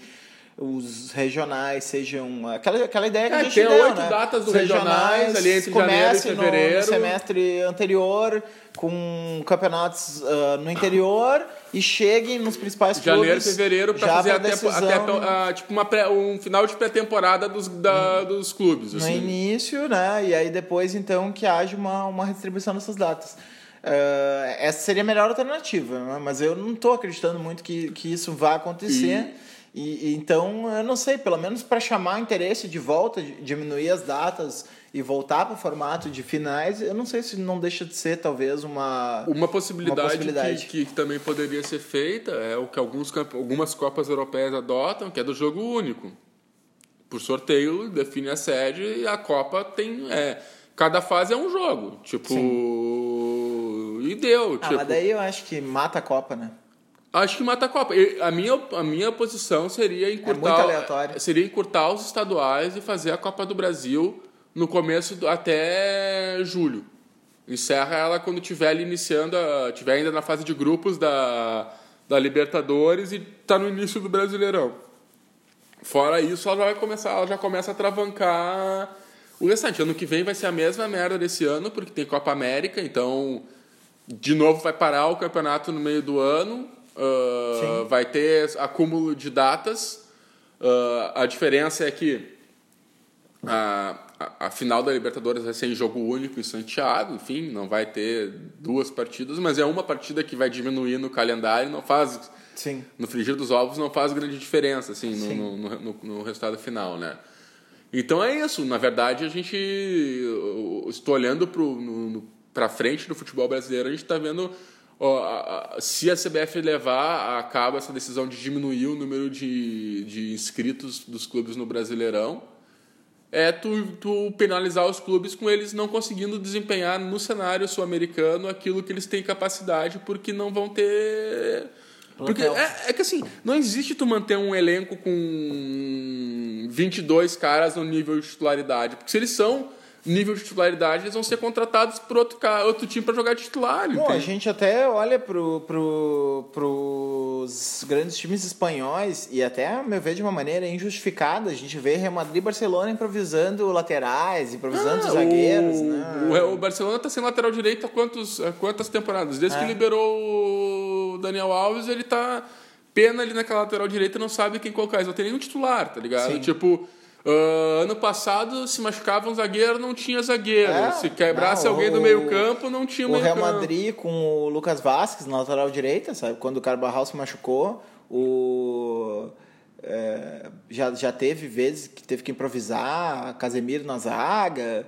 os regionais sejam aquela, aquela ideia que É, a gente tem deu, oito né? datas do Os regionais ali entre janeiro e comecem no- fevereiro. No, semestre anterior com campeonatos ah, no interior e cheguem nos principais Janeiro clubes fevereiro para fazer até, até ah, tipo uma pré- um final de pré-temporada dos, da, dos clubes. no Assim. início, né? E aí depois então que haja uma, uma restribuição dessas datas. Ah, essa seria a melhor alternativa, né? mas eu não estou acreditando muito que, que isso vá acontecer. E, e então, eu não sei, pelo menos para chamar interesse de volta, diminuir as datas e voltar para o formato de finais, eu não sei se não deixa de ser talvez uma uma possibilidade, uma possibilidade. Que, que, também poderia ser feita é o que alguns, algumas copas europeias adotam, que é do jogo único. Por sorteio define a sede e a copa tem é, cada fase é um jogo, tipo Sim. e deu. Ah, tipo, mas daí eu acho que mata a copa, né? Acho que mata a Copa. A minha, a minha posição seria encurtar, é seria encurtar os estaduais e fazer a Copa do Brasil no começo do, até julho. Encerra ela quando tiver ali iniciando, a, tiver ainda na fase de grupos da, da Libertadores e está no início do Brasileirão. Fora isso, ela já vai começar, ela já começa a travancar o restante. Ano que vem vai ser a mesma merda desse ano, porque tem Copa América, então de novo vai parar o campeonato no meio do ano Uh, vai ter acúmulo de datas. Uh, a diferença é que a, a, a, final da Libertadores vai ser em jogo único em Santiago, enfim, não vai ter duas partidas, mas é uma partida que vai diminuir no calendário, não faz. Sim. No frigir dos ovos não faz grande diferença, assim, no, no, no, no, resultado final, né? Então é isso. Na verdade, a gente. Estou olhando para frente do futebol brasileiro, a gente está vendo se a CBF levar a cabo essa decisão de diminuir o número de, de inscritos dos clubes no Brasileirão, é tu, tu penalizar os clubes com eles não conseguindo desempenhar no cenário sul-americano aquilo que eles têm capacidade, porque não vão ter. Porque é, é, que assim, não existe tu manter um elenco com 22 caras no nível de titularidade. Porque se eles são nível de titularidade, eles vão ser contratados por outro, outro time para jogar titular. Bom, a gente até olha pro, pro, pros grandes times espanhóis e até, a meu ver, de uma maneira injustificada. A gente vê Real Madrid e Barcelona improvisando laterais, improvisando ah, zagueiros. O, né? o, Barcelona está sem lateral direito há, quantos, há quantas temporadas? Desde é. que liberou o Daniel Alves, ele tá pena ali naquela lateral direita não sabe quem colocar. Eles não tem nenhum titular, tá ligado? Sim. Tipo Uh, ano passado, se machucava um zagueiro, não tinha zagueiro. É, se quebrasse não, alguém o, do meio-campo, não tinha o meio Real Madrid com o Lucas Vasquez na lateral direita, sabe? Quando o Carvajal se machucou, o. É, já, já teve vezes que teve que improvisar, Casemiro na zaga.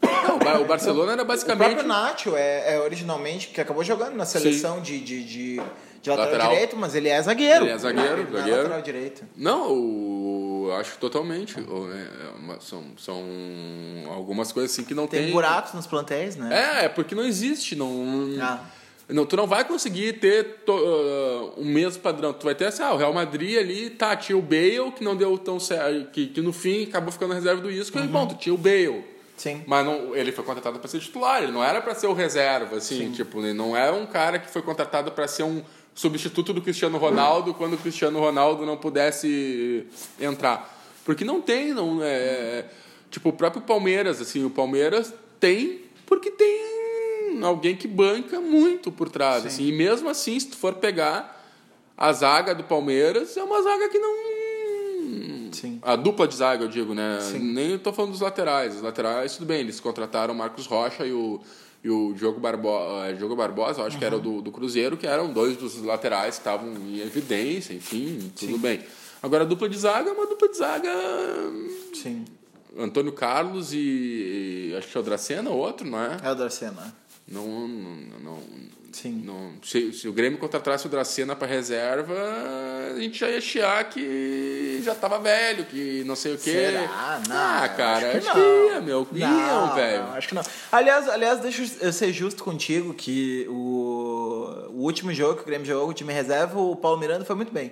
Não, o Barcelona era basicamente. O próprio Nacho é, é originalmente, que acabou jogando na seleção de, de, de, de lateral, lateral, direito, mas ele é zagueiro. Ele é zagueiro, ele zagueiro. É lateral direito. Não, o, acho totalmente. É são, são algumas coisas assim que não tem. Tem buracos nos plantéis, né? É, é porque não existe. Não, ah. não, tu não vai conseguir ter to, uh, o mesmo padrão. Tu vai ter assim, ah, o Real Madrid ali, tá, tinha o Bale, que não deu tão certo, que, que no fim acabou ficando reserva do Isco, uhum. e ponto, tinha o Bale. Sim. Mas não, ele foi contratado para ser titular, ele não era para ser o reserva, assim, Sim. tipo, ele não é um cara que foi contratado para ser um substituto do Cristiano Ronaldo quando o Cristiano Ronaldo não pudesse entrar. Porque não tem, não é, tipo o próprio Palmeiras, assim, o Palmeiras tem porque tem alguém que banca muito por trás, assim, e mesmo assim, se tu for pegar a zaga do Palmeiras, é uma zaga que não Sim. A dupla de zaga, eu digo, né? Sim. Nem estou falando dos laterais. Os laterais, tudo bem, eles contrataram o Marcos Rocha e o, e o Diogo, Barbo, uh, Diogo Barbosa, acho uhum. que era do, do Cruzeiro, que eram dois dos laterais que estavam em evidência, enfim, tudo Sim. bem. Agora a dupla de zaga é uma dupla de zaga. Sim. Antônio Carlos e, e acho que é o Dracena, outro, não é? É o Dracena. Não, não, não, Sim. Não, se, se, o Grêmio contratasse o Dracena para reserva, a gente já ia chiar que já tava velho, que não sei o quê. Será? Não, ah, cara, acho, acho que, ia, meu. Não, iam, velho. Não, acho que não. Aliás, aliás, deixa eu ser justo contigo que o, o último jogo que o Grêmio jogou, o time reserva, o Paulo Miranda foi muito bem.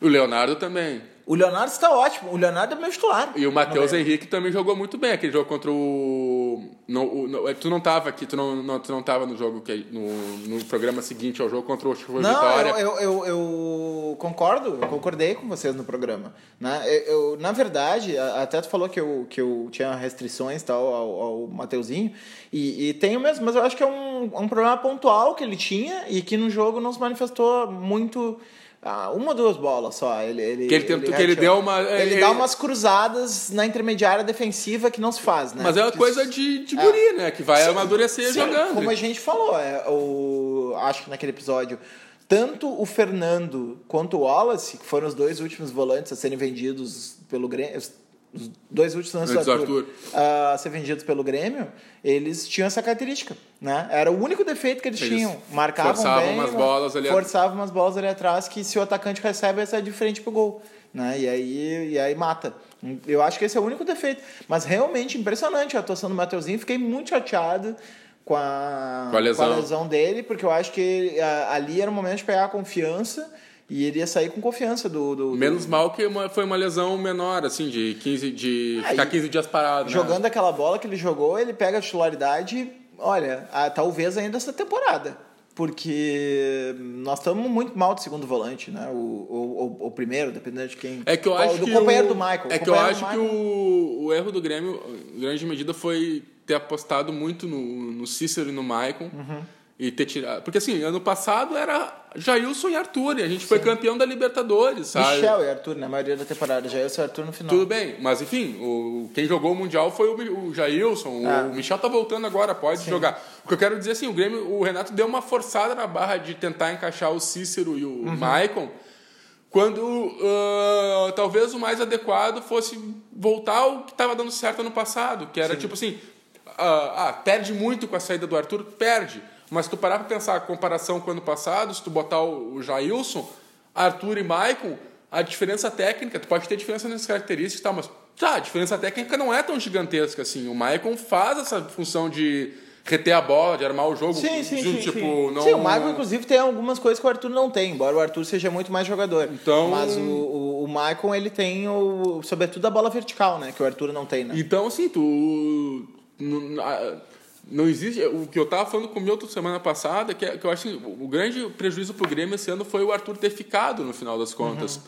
O Leonardo também. O Leonardo está ótimo. O Leonardo é meu titular. E o Matheus Henrique também jogou muito bem aquele jogo contra o. No, o no, é, tu não estava aqui, tu não, no, tu não tava no jogo que no, no programa seguinte ao jogo contra o Chuva não, Vitória. Eu, eu, eu, eu, concordo, eu concordei com vocês no programa. Né? Eu, na verdade, até tu falou que eu, que eu tinha restrições tal ao, ao Mateuzinho, e, e tenho mesmo, mas eu acho que é um, um problema pontual que ele tinha e que no jogo não se manifestou muito ah, uma ou duas bolas só. Ele, ele, que ele, tentou, ele, que ele deu uma. Ele, ele, dá umas cruzadas na intermediária defensiva que não se faz, né? Mas é uma coisa de, de guri, é. né? Que vai sim, amadurecer sim, jogando. Como a gente falou, é, o, acho que naquele episódio tanto o Fernando quanto o Wallace, que foram os dois últimos volantes a serem vendidos pelo Grêmio, os dois últimos antes do Arthur, a ser vendidos pelo Grêmio, eles tinham essa característica, né? Era o único defeito que eles, eles tinham. Marcavam forçavam bem, umas bolas ali forçavam umas bolas ali atrás que se o atacante recebe, vai sair de frente pro gol, né? E aí, e aí mata. Eu acho que esse é o único defeito. Mas realmente impressionante a atuação do Mateuzinho. Fiquei muito chateado com a, com a, lesão. Com a lesão dele, porque eu acho que ali era o momento de pegar a confiança e ele ia sair com confiança do. do, do... Menos mal que uma, foi uma lesão menor, assim, de 15 de é, ficar 15 dias parado. Né? Jogando né? aquela bola que ele jogou, ele pega a titularidade, olha, a, talvez ainda essa temporada. Porque nós estamos muito mal de segundo volante, né? O, o, o, o primeiro, dependendo de quem. É que eu acho do que. Do companheiro do Michael. É que eu acho que o, o erro do Grêmio, em grande medida, foi ter apostado muito no, no Cícero e no Maicon. Uhum e ter tirado. Porque assim, ano passado era Jailson e Arthur, e a gente Sim. foi campeão da Libertadores, sabe? Michel e Arthur na maioria da temporada, Jailson e Arthur no final. Tudo bem, mas enfim, o, quem jogou o Mundial foi o, o Jailson, ah. o Michel tá voltando agora, pode Sim. jogar. O que eu quero dizer assim, o Grêmio, o Renato deu uma forçada na barra de tentar encaixar o Cícero e o uhum. Maicon, quando uh, talvez o mais adequado fosse voltar ao que estava dando certo ano passado, que era Sim. tipo assim, uh, ah, perde muito com a saída do Arthur, perde. Mas se tu parar para pensar a comparação com o ano passado, se tu botar o, Jailson, Arthur e Maicon, a diferença técnica, tu pode ter diferença nessas características, tá, mas tá, a diferença técnica não é tão gigantesca assim. O Maicon faz essa função de reter a bola, de armar o jogo. Sim, sim, sim, tipo, sim. Não... sim o Maicon, inclusive, tem algumas coisas que o Arthur não tem, embora o Arthur seja muito mais jogador. Então... Mas o, o, o Maicon, ele tem, o, sobretudo, a bola vertical, né? Que o Arthur não tem, né? Então, assim, tu não existe. O que eu estava falando com o Milton semana passada, que, é, que eu acho que o grande prejuízo para o Grêmio esse ano foi o Arthur ter ficado no final das contas. Uhum.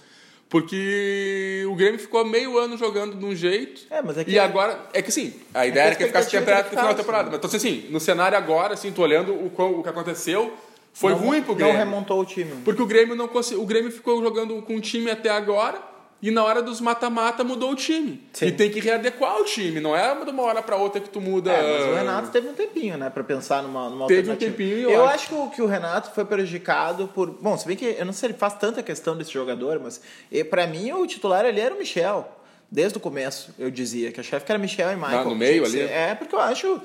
Porque o Grêmio ficou meio ano jogando de um jeito. É, mas é que e agora. É que sim, a ideia é era que ele ficasse temperado no final da temporada. Mas então, assim, no cenário agora, assim, tô olhando o, o que aconteceu. Foi não, ruim pro Grêmio. Não remontou o time. Porque o Grêmio não conseguiu. O Grêmio ficou jogando com o time até agora e na hora dos mata-mata mudou o time. Sim. E tem que readequar o time, não é de uma hora para outra que tu muda. É, mas o Renato teve um tempinho, né, para pensar numa, numa teve um tempinho. Eu, eu acho que o, que o Renato foi prejudicado por, bom, se bem que eu não sei se ele faz tanta questão desse jogador, mas para mim o titular ali era o Michel. Desde o começo eu dizia que a chefe era Michel e Michael. Ah, no meio ali? É, porque eu acho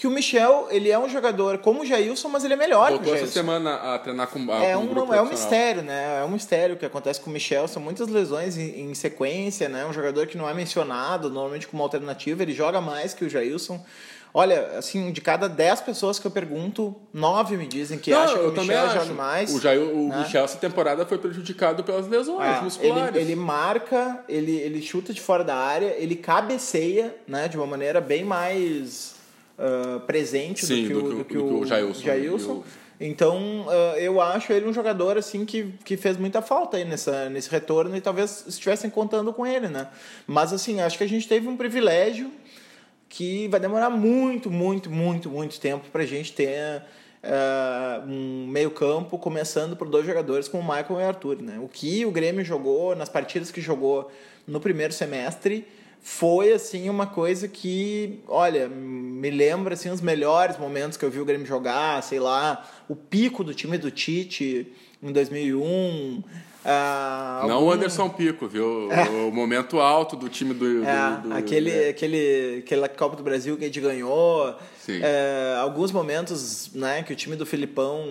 que o Michel, ele é um jogador como o Jailson, mas ele é melhor Voltou que o Jailson. essa semana a treinar com, a, é com um, É um mistério, né? É um mistério que acontece com o Michel. São muitas lesões em, em, sequência, né? Um jogador que não é mencionado, normalmente como alternativa. Ele joga mais que o Jailson. Olha, assim, de cada 10 pessoas que eu pergunto, 9 me dizem que não, acham que o Michel joga mais. O, Jair, o né? Michel essa temporada foi prejudicado pelas lesões é, musculares. Ele, ele, marca, ele, ele chuta de fora da área, ele cabeceia, né? De uma maneira bem mais uh, presente Sim, do, que do, o, do, que o, do que o Jailson. Jailson. Então, uh, eu acho ele um jogador assim que, que fez muita falta aí nessa, nesse retorno e talvez estivessem contando com ele, né? Mas assim, acho que a gente teve um privilégio que vai demorar muito, muito, muito, muito tempo para a gente ter uh, um meio-campo começando por dois jogadores como o Michael e o Arthur, né? O que o Grêmio jogou nas partidas que jogou no primeiro semestre foi assim uma coisa que, olha, me lembra assim os melhores momentos que eu vi o Grêmio jogar, sei lá, o pico do time do Tite em 2001, ah, não o Anderson Pico, viu? É. O momento alto do time do. É, do, do aquele, é. aquele, aquela Copa do Brasil que a gente ganhou. É, alguns momentos né, que o time do Filipão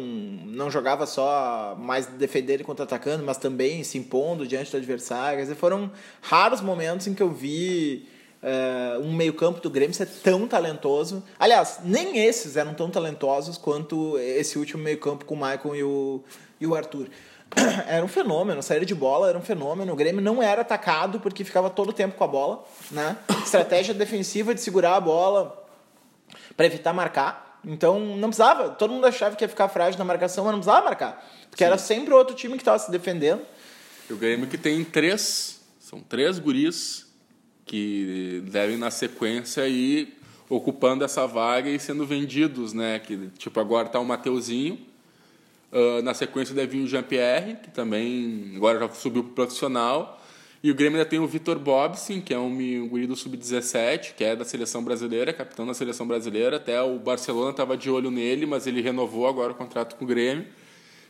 não jogava só mais defender e contra-atacando, mas também se impondo diante do adversário. Dizer, foram raros momentos em que eu vi é, um meio-campo do Grêmio ser tão talentoso. Aliás, nem esses eram tão talentosos quanto esse último meio-campo com o Maicon e o, e o Arthur. era um fenômeno, saída de bola era um fenômeno. O Grêmio não era atacado porque ficava todo o tempo com a bola, né? Estratégia defensiva de segurar a bola para evitar marcar. Então não precisava, todo mundo achava que ia ficar frágil na marcação, mas não precisava marcar, porque Sim. era sempre outro time que estava se defendendo. O Grêmio que tem três, são três guris que devem na sequência ir ocupando essa vaga e sendo vendidos, né? Que tipo agora está o Mateuzinho, Uh, na sequência deve vir o Jean-Pierre, que também agora já subiu para profissional. E o Grêmio ainda tem o Vitor Bobsin, que é um, um guri do Sub-17, que é da seleção brasileira, capitão da seleção brasileira. Até o Barcelona estava de olho nele, mas ele renovou agora o contrato com o Grêmio.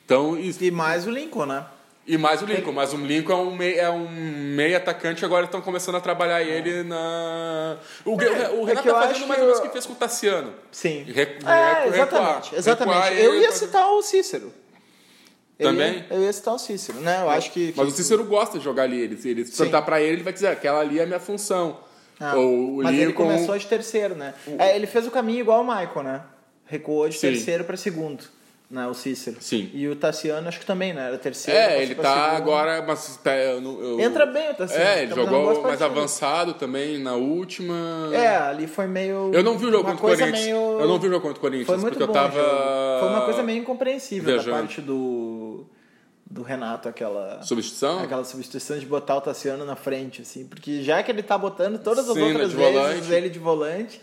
Então, E mais o Lincoln, né? E mais o Lincoln, mas o Lincoln é um meio, é um meio atacante, agora estão começando a trabalhar ele na. O, o é Renato que eu tá fazendo mais ou menos o eu- que fez com o Tassiano. Sim. Re- É, exatamente. Exatamente. Recuar eu ele ia citar o Cícero. Eu Também? ia- eu ia citar o Cícero, né? Eu acho que. Mas que- o Cícero gosta de jogar ali. Ele, ele se Sim. perguntar pra ele, ele vai dizer: aquela ali é a minha função. Ah, Ou o mas ele Lincoln. começou de terceiro, né? É, ele fez o caminho igual o Michael, né? Recuou de Sim. terceiro para segundo, né? O Cícero. Sim. E o Tassiano acho que também, né? Era terceiro. É, ele tá agora. Mas, tá, eu eu- Entra bem o Tassiano. É, ele tá fazendo jogou mais avançado também na última. É, ali foi meio. Eu não vi o jogo contra o Corinthians. Meio... Eu não vi o jogo contra o Corinthians, Foi muito porque bom eu tava. jogo. Foi uma coisa meio incompreensível viajando. da parte do, do Renato, aquela. Substituição? Aquela substituição de botar o Tassiano na frente, assim, porque já que ele tá botando todas as Sim, né, outras vezes volante. ele de volante.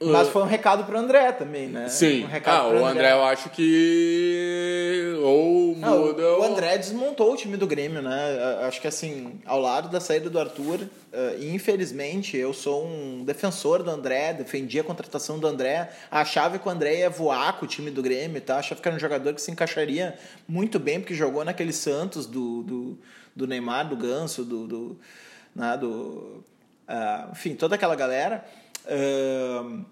Mas foi um recado pro André também, né? Sim. Um recado ah, pro o André eu acho que. Ou Não, muda. o ou- André desmontou o time do Grêmio, né? Acho que assim, ao lado da saída do Arthur, e infelizmente eu sou um defensor do André, defendi a contratação do André, achava que o André ia voar com o time do Grêmio e tal, achava que era um jogador que se encaixaria muito bem, porque jogou naquele Santos do, do, do Neymar, do Ganso, do. do, né, do ah, enfim, toda aquela galera. Ah,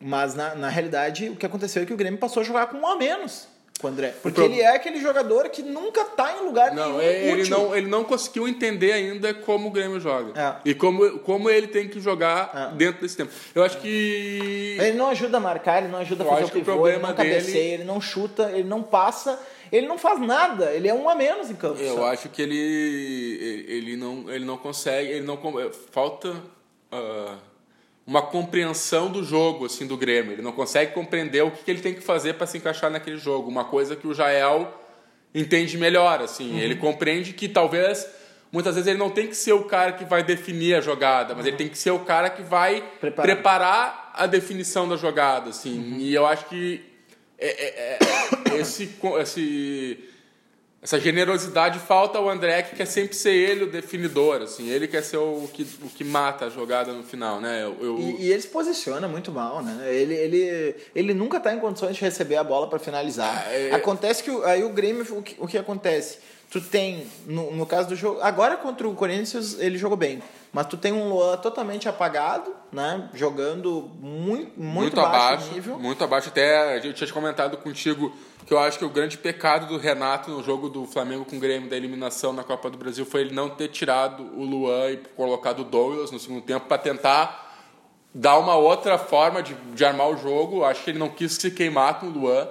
mas na, na realidade o que aconteceu é que o Grêmio passou a jogar com um a menos com o André. Porque ele é aquele jogador que nunca tá em lugar Não, nenhum é- ele útil. não, ele não conseguiu entender ainda como o Grêmio joga. É. E como, como ele tem que jogar É. dentro desse tempo. Eu acho que. Ele não ajuda a marcar, ele não ajuda a fazer o que o pivô, ele não problema dele- cabeceia, ele não chuta, ele não passa, ele não faz nada, ele é um a menos em campo. Eu só. acho que ele, ele, não, ele não consegue, ele não falta ah, uma compreensão do jogo assim do Grêmio. Ele não consegue compreender o que, que ele tem que fazer para se encaixar naquele jogo. Uma coisa que o Jael entende melhor, assim. Uhum. Ele compreende que talvez muitas vezes ele não tem que ser o cara que vai definir a jogada, mas ele tem que ser o cara que vai Preparar. preparar, a definição da jogada, assim. Uhum. E eu acho que é- é- é- esse, esse essa generosidade falta ao André, que quer sempre ser ele o definidor, assim. Ele quer ser o que, o que mata a jogada no final, né? Eu, eu- E, e ele se posiciona muito mal, né? Ele, ele, ele nunca está em condições de receber a bola para finalizar. Ah, é- Acontece que aí o Grêmio, o que, o que acontece? Tu tem, no, no caso do jogo, agora contra o Corinthians ele jogou bem, mas tu tem um Luan totalmente apagado, né? Jogando muito, muito, muito baixo abaixo, nível. muito abaixo. Até eu tinha comentado contigo que eu acho que o grande pecado do Renato no jogo do Flamengo com o Grêmio da eliminação na Copa do Brasil foi ele não ter tirado o Luan e colocado o Douglas no segundo tempo para tentar dar uma outra forma de, de armar o jogo. Acho que ele não quis se queimar com o Luan,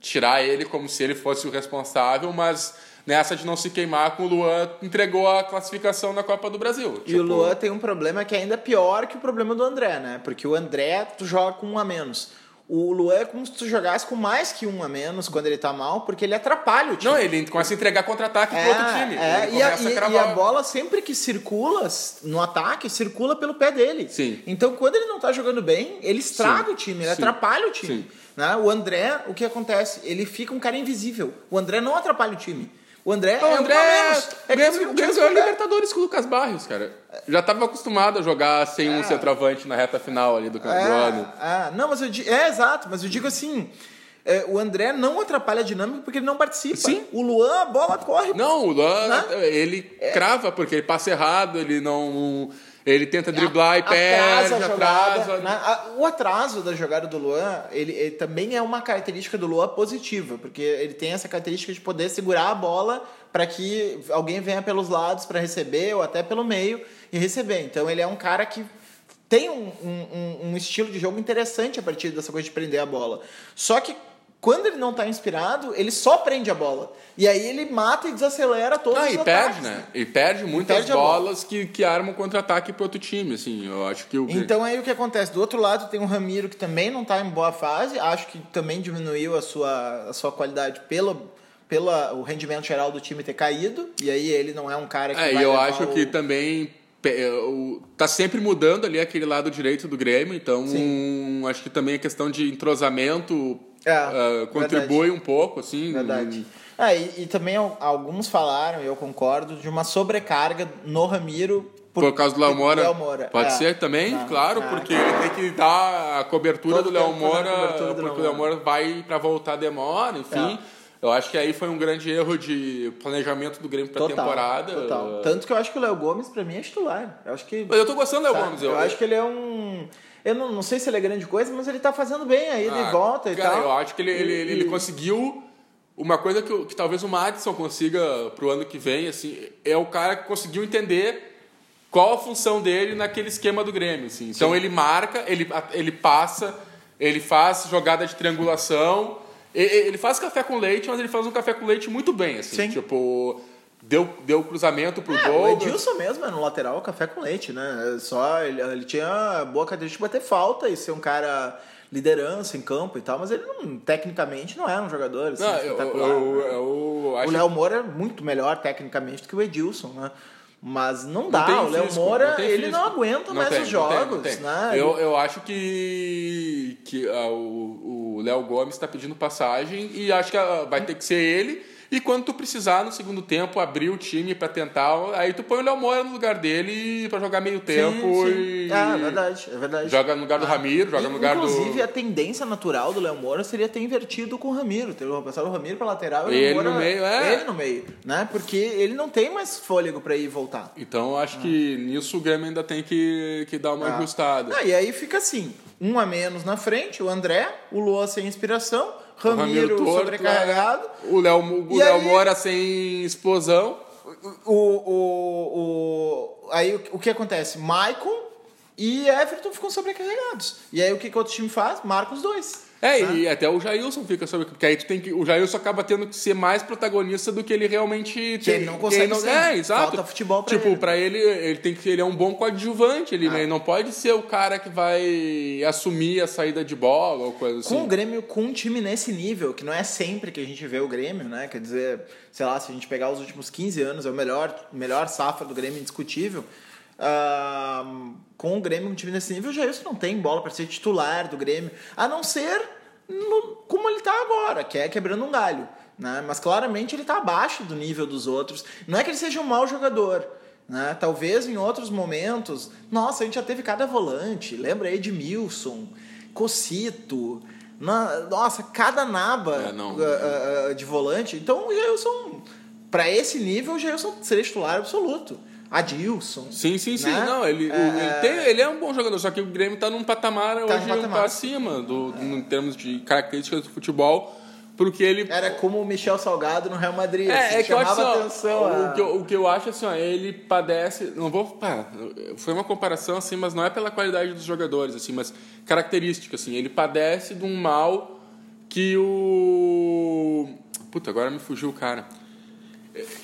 tirar ele como se ele fosse o responsável, mas nessa de não se queimar com o Luan entregou a classificação na Copa do Brasil. E o Luan tem um problema que é ainda pior que o problema do André, né? Porque o André, tu joga com um a menos. O Luan é como se tu jogasse com mais que um a menos quando ele tá mal, porque ele atrapalha o time. Não, ele começa a entregar contra-ataque pro outro time. É, e, a, e- e cravar. a bola sempre que circula no ataque, circula pelo pé dele. Sim. Então, quando ele não tá jogando bem, ele estraga Sim. o time, ele Sim. atrapalha o time. Sim. Né? O André, o que acontece? Ele fica um cara invisível. O André não atrapalha o time. O André Não, é o André é, É o ganhou a jogado- Libertadores com o Lucas Barrios, cara. Já estava acostumado a jogar sem um centroavante na reta final ali do, ano. É, é, não, mas eu digo, é exato, mas eu digo assim, é, o André não atrapalha a dinâmica porque ele não participa. Sim. O Luan, a bola corre. Não, o Luan, Né? ele crava porque ele passa errado, ele não. Ele tenta driblar e perde, atrasa a jogada, atrasa. né? A- O atraso da jogada do Luan, ele, ele também é uma característica do Luan positiva, porque ele tem essa característica de poder segurar a bola para que alguém venha pelos lados para receber ou até pelo meio e receber. Então ele é um cara que tem um- um- um estilo de jogo interessante a partir dessa coisa de prender a bola. Só que quando ele não está inspirado, ele só prende a bola. E aí ele mata e desacelera todos Ah, os e ataques, perde, né? E perde muitas perde a bola. bolas que, que armam contra-ataque pro outro time, assim. Eu acho que o. Então aí o que acontece? Do outro lado tem o Ramiro que também não está em boa fase, acho que também diminuiu a sua, a sua qualidade pelo, pelo o rendimento geral do time ter caído, e aí ele não é um cara que É, e vai eu acho o- que também o- tá sempre mudando ali aquele lado direito do Grêmio, então acho que também a questão de entrosamento É, ah, contribui um pouco, assim. Verdade. Ah, e, e também al- alguns falaram, e eu concordo, de uma sobrecarga no Ramiro Por, causa do Léo Moura. Moura, Pode é. ser também, claro, é. porque ele tem que dar a cobertura Todo do Léo a Moura, do porque o Léo Moura vai para voltar demora, enfim. Eu acho que aí foi um grande erro de planejamento do Grêmio pra Total, temporada. total. Tanto que eu acho que o Léo Gomes, pra mim, é titular. Eu acho que. Mas eu tô gostando do Léo Gomes. Eu, acho que ele é um. Eu não, não sei se ele é grande coisa, mas ele tá fazendo bem aí, de Ah, volta e cara, tal. Eu acho que ele, ele, ele, ele conseguiu uma coisa que, que talvez o Madison consiga pro ano que vem, assim, é o cara que conseguiu entender qual a função dele naquele esquema do Grêmio, assim. Então ele marca, ele, ele passa, ele faz jogada de triangulação, ele faz café com leite, mas ele faz um café com leite muito bem, assim. Sim. Tipo, deu, deu cruzamento pro É, o Douglas. Edilson mesmo é no lateral café com leite, né? É Só ele, ele tinha boa característica de bater falta e ser um cara liderança em campo e tal, mas ele não, tecnicamente não era um jogador assim, Não, eu, espetacular. eu, né? eu acho O Léo Moura é muito melhor tecnicamente do que o Edilson, né? Mas não dá, tem o Léo físico, Moura, não ele não aguenta Não mais tem, os não jogos, não tem. né? Eu, eu acho que, que ah, o o Léo Gomes está pedindo passagem e acho que ah, vai ter que ser ele. E quando tu precisar no segundo tempo abrir o time para tentar, aí tu põe o Léo Moura no lugar dele para jogar meio tempo sim, e sim. Ah, é verdade, é verdade. joga no lugar do Ramiro, joga no lugar do Inclusive, a tendência natural do Léo Moura seria ter invertido com o Ramiro. Ter passado o Ramiro pra lateral e o Ele Moura, no meio, é. Ele no meio, né? Porque ele não tem mais fôlego pra ir e voltar. Então eu acho que nisso o Grêmio ainda tem que, que dar uma Ah. ajustada. Ah, e aí fica assim, um a menos na frente, o André, o Luan sem inspiração, O Ramiro, torto, sobrecarregado. O Léo, o Léo aí- Moura sem explosão. o, o, o, aí o, o que acontece? Maicon e Everton ficam sobrecarregados. E aí o que, que o outro time faz? Marca os dois. É, né? e até o Jailson fica sobre. Porque aí tu tem que. O Jailson acaba tendo que ser mais protagonista do que ele realmente Que ele não consegue ser. É, exato. Falta futebol pra tipo, ele. pra ele, ele tem que. Ele é um bom coadjuvante, ele, Ah. ele não pode ser o cara que vai assumir a saída de bola ou coisa assim. Com o Grêmio, com um time nesse nível, que não é sempre que a gente vê o Grêmio, né? Quer dizer, sei lá, se a gente pegar os últimos 15 anos, é o melhor, melhor safra do Grêmio indiscutível. Ah, com o Grêmio, um time nesse nível, o Jailson não tem bola para ser titular do Grêmio, a não ser no- como ele tá agora, que é quebrando um galho. Né? Mas claramente ele está abaixo do nível dos outros. Não é que ele seja um mau jogador. Né? Talvez em outros momentos. Nossa, a gente já teve cada volante. Lembra aí de Milson, Cocito. na- nossa, cada naba É, ah, ah, de volante. Então o Jailson, para esse nível, o Jailson seria titular absoluto. Adilson. Sim, sim, sim. né? Não, ele, É, ele, tem- ele é um bom jogador, só que o Grêmio tá num patamar num hoje um patamar. tá acima do, do- em termos de características do futebol, porque ele Era como o Michel Salgado no Real Madrid. assim, É, é que eu acho chamava assim, ó, atenção. a- o, que eu, o que eu acho assim, ó, ele padece. Não vou. Pá, foi uma comparação assim, mas não é pela qualidade dos jogadores, assim, mas característica, assim. Ele padece de um mal que o. Puta, agora me fugiu o cara.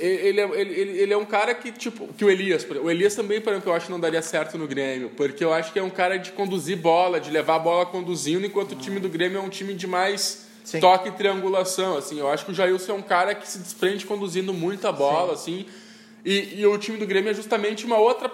Ele é, ele, ele, é um cara que, tipo, que o Elias, por exemplo, o Elias também, por exemplo, eu acho que não daria certo no Grêmio, porque eu acho que é um cara de conduzir bola, de levar a bola conduzindo, enquanto o time do Grêmio é um time de mais Sim. toque e triangulação, assim. Eu acho que o Jailson é um cara que se desprende conduzindo muita bola, assim. E, e o time do Grêmio é justamente uma outra.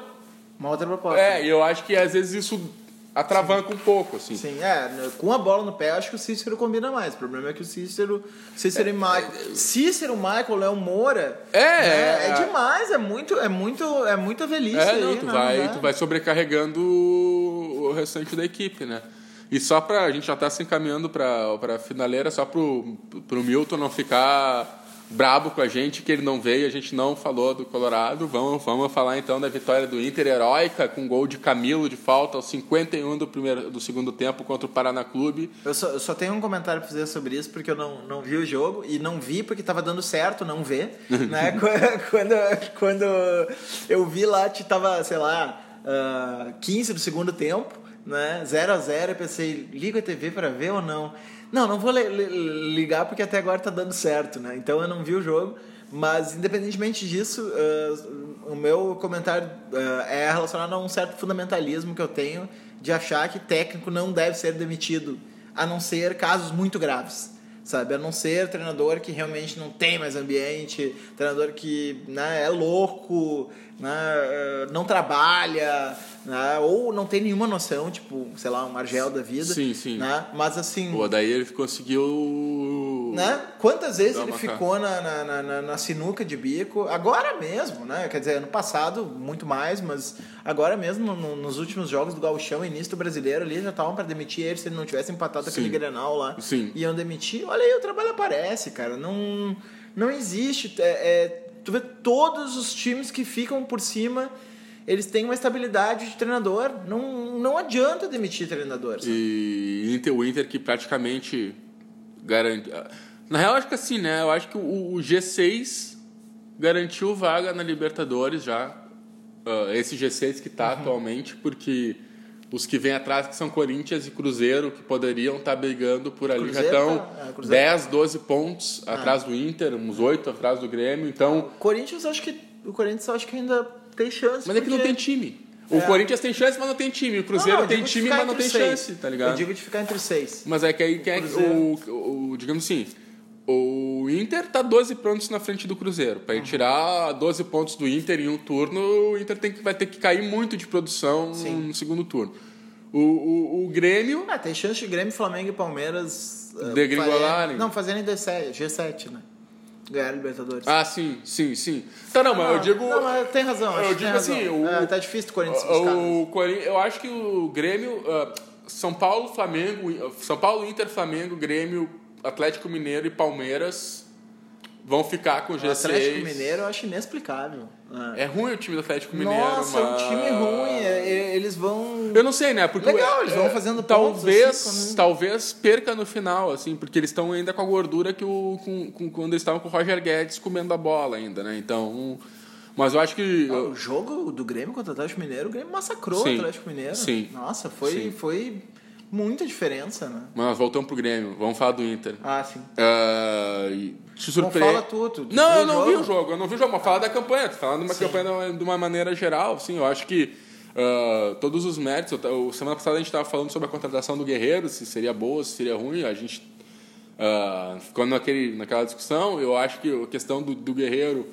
Uma outra proposta. É, e eu acho que às vezes isso atravanca um pouco, assim. Sim, é, com a bola no pé, acho que o Cícero combina mais. O problema é que o Cícero. Cícero e Michael. Cícero, Michael, Léo Moura. É, né, é, é, é. demais, é muito, é muito, é muita velhice É, aí, não, tu né, vai, né? tu vai sobrecarregando o o restante da equipe, né? E só pra. A gente já tá se encaminhando pra, pra finaleira, só pro, pro Milton não ficar brabo com a gente, que ele não veio, a gente não falou do Colorado. Vamos, vamos falar então da vitória do Inter heróica, com gol de Camilo de falta aos 51 do, primeiro, do segundo tempo contra o Paraná Clube. Eu só, eu só tenho um comentário pra fazer sobre isso, porque eu não, não vi o jogo, e não vi porque tava dando certo não ver, né? Qu- quando, quando eu vi lá, que tava, sei lá, ah, 15 do segundo tempo, né? 0 a 0 eu pensei, liga a TV pra ver ou não? Não, não vou li- li- ligar porque até agora tá dando certo, né? Então eu não vi o jogo, mas independentemente disso, ah, o meu comentário ah, é relacionado a um certo fundamentalismo que eu tenho de achar que técnico não deve ser demitido, a não ser casos muito graves, sabe? A não ser treinador que realmente não tem mais ambiente, treinador que né, é louco, né, eh, não trabalha, né, ou não tem nenhuma noção, tipo, sei lá, um Argel da vida. Sim, sim. Né? Mas assim. Pô, daí ele conseguiu Né? Quantas vezes ele ficou na, na, na- na- sinuca de bico? Agora mesmo, né? Quer dizer, ano passado, muito mais, mas agora mesmo, no- nos últimos jogos do Gauchão, início do brasileiro ali, já estavam para demitir ele se ele não tivesse empatado aquele. Grenal lá. Sim. Iam demitir. Olha aí, o trabalho aparece, cara. Não, não existe. É, é, tu vê todos os times que ficam por cima. Eles têm uma estabilidade de treinador. Não, não adianta demitir treinador. sabe? E Inter, o Inter que praticamente garante. Na real, acho que assim, né? Eu acho que o, o G6 garantiu vaga na Libertadores já. Ah, esse G6 que Uhum. está atualmente, porque os que vêm atrás, que são Corinthians e Cruzeiro, que poderiam estar brigando por ali, já Cruzeiro estão tá- é, Cruzeiro 10, 12 pontos atrás do Inter, uns 8 atrás do Grêmio. Então, O Corinthians, acho que o Corinthians acho que ainda tem chance. mas é que não porque- tem time. O É. Corinthians tem chance, mas não tem time. O Cruzeiro Não, tem time, mas não tem seis. chance, tá ligado? Eu digo de ficar entre seis. Mas é que aí quem é que- o, o, o- digamos assim, o Inter tá 12 pontos na frente do Cruzeiro. Para tirar 12 pontos do Inter em um turno, o Inter tem que, vai ter que cair muito de produção Sim. no segundo turno. O, o, o Grêmio Ah, tem chance de Grêmio, Flamengo e Palmeiras Degringolarem. Não, fazerem D7, G7, né? Ganhar a Libertadores. Ah, sim, sim, sim. Tá, não, mas eu digo Não, mas tem razão. eu digo razão. assim, o- É, tá difícil o Corinthians buscar. né? o Corin- eu acho que o Grêmio, ah, São Paulo, Flamengo, São Paulo, Inter, Flamengo, Grêmio, Atlético Mineiro e Palmeiras vão ficar com o G6. O Atlético Mineiro eu acho inexplicável. né? É ruim o time do Atlético Mineiro, Nossa, é um mas... time ruim. é- é- eles vão. Eu não sei, né? Porque Legal, eles vão é, fazendo talvez, assim, quando- talvez perca no final, assim, porque eles estão ainda com a gordura que o com, com- quando eles estavam com o Roger Guedes comendo a bola ainda, né? Então, mas eu acho que O jogo do Grêmio contra o Atlético Mineiro, o Grêmio massacrou Sim. o Atlético Mineiro. Sim. Nossa, foi, Sim. foi muita diferença, né? mas voltamos pro Grêmio, vamos falar do Inter. Ah, sim. E te surpreende. fala tu, tu- não, eu não jogo? vi o jogo, eu não vi o jogo, mas fala da campanha, tô falando de uma Sim. campanha de uma maneira geral, assim, eu acho que ah, todos os méritos, eu semana passada a gente estava falando sobre a contratação do Guerreiro, se seria boa, se seria ruim, a gente ah, ficou naquele, naquela discussão, eu acho que a questão do, do Guerreiro,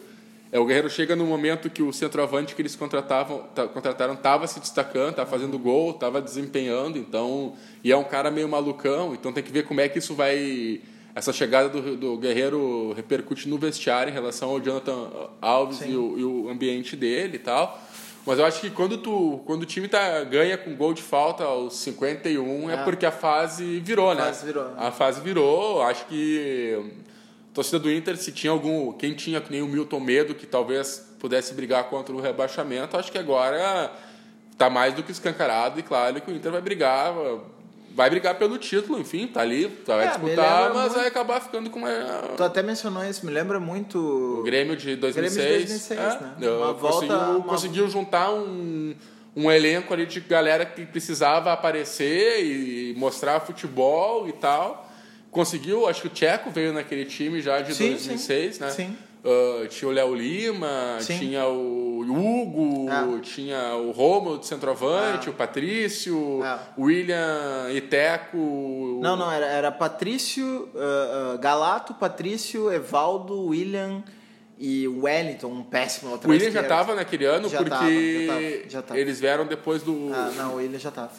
é, o Guerreiro chega no momento que o centroavante que eles contratavam, tá- contrataram estava se destacando, estava fazendo gol, estava desempenhando, então e é um cara meio malucão, então tem que ver como é que isso vai essa chegada do, do Guerreiro repercute no vestiário em relação ao Jonathan Alves e o, e o ambiente dele e tal. Mas eu acho que quando, tu, quando o time tá, ganha com gol de falta aos 51 é, É. porque a fase virou, né? A fase virou. A fase virou. Acho que torcida do Inter, se tinha algum. Quem tinha que nem o Milton Medo, que talvez pudesse brigar contra o rebaixamento, acho que agora tá mais do que escancarado e claro que o Inter vai brigar. Vai brigar pelo título, enfim, tá ali, vai É, disputar, mas muito- vai acabar ficando com uma. Tu até mencionou isso, me lembra muito. O Grêmio de 2006. Grêmio de 2006, é, né? Uma volta- conseguiu, uma- conseguiu juntar um, um elenco ali de galera que precisava aparecer e mostrar futebol e tal. Conseguiu, acho que o Tcheco veio naquele time já de Sim, 2006, sim, né? sim. Ah, tinha o Léo Lima, Sim. tinha o Hugo, É. tinha o Romulo de centroavante, É. o Patrício, o William Iteco. Não, não, era, era Patrício, ah, ah, Galato, Patrício, Evaldo, William e Wellington, um péssimo O lateral William já estava naquele ano Já porque tava, já tava, já tava. eles vieram depois do. Ah, não, o William já tava.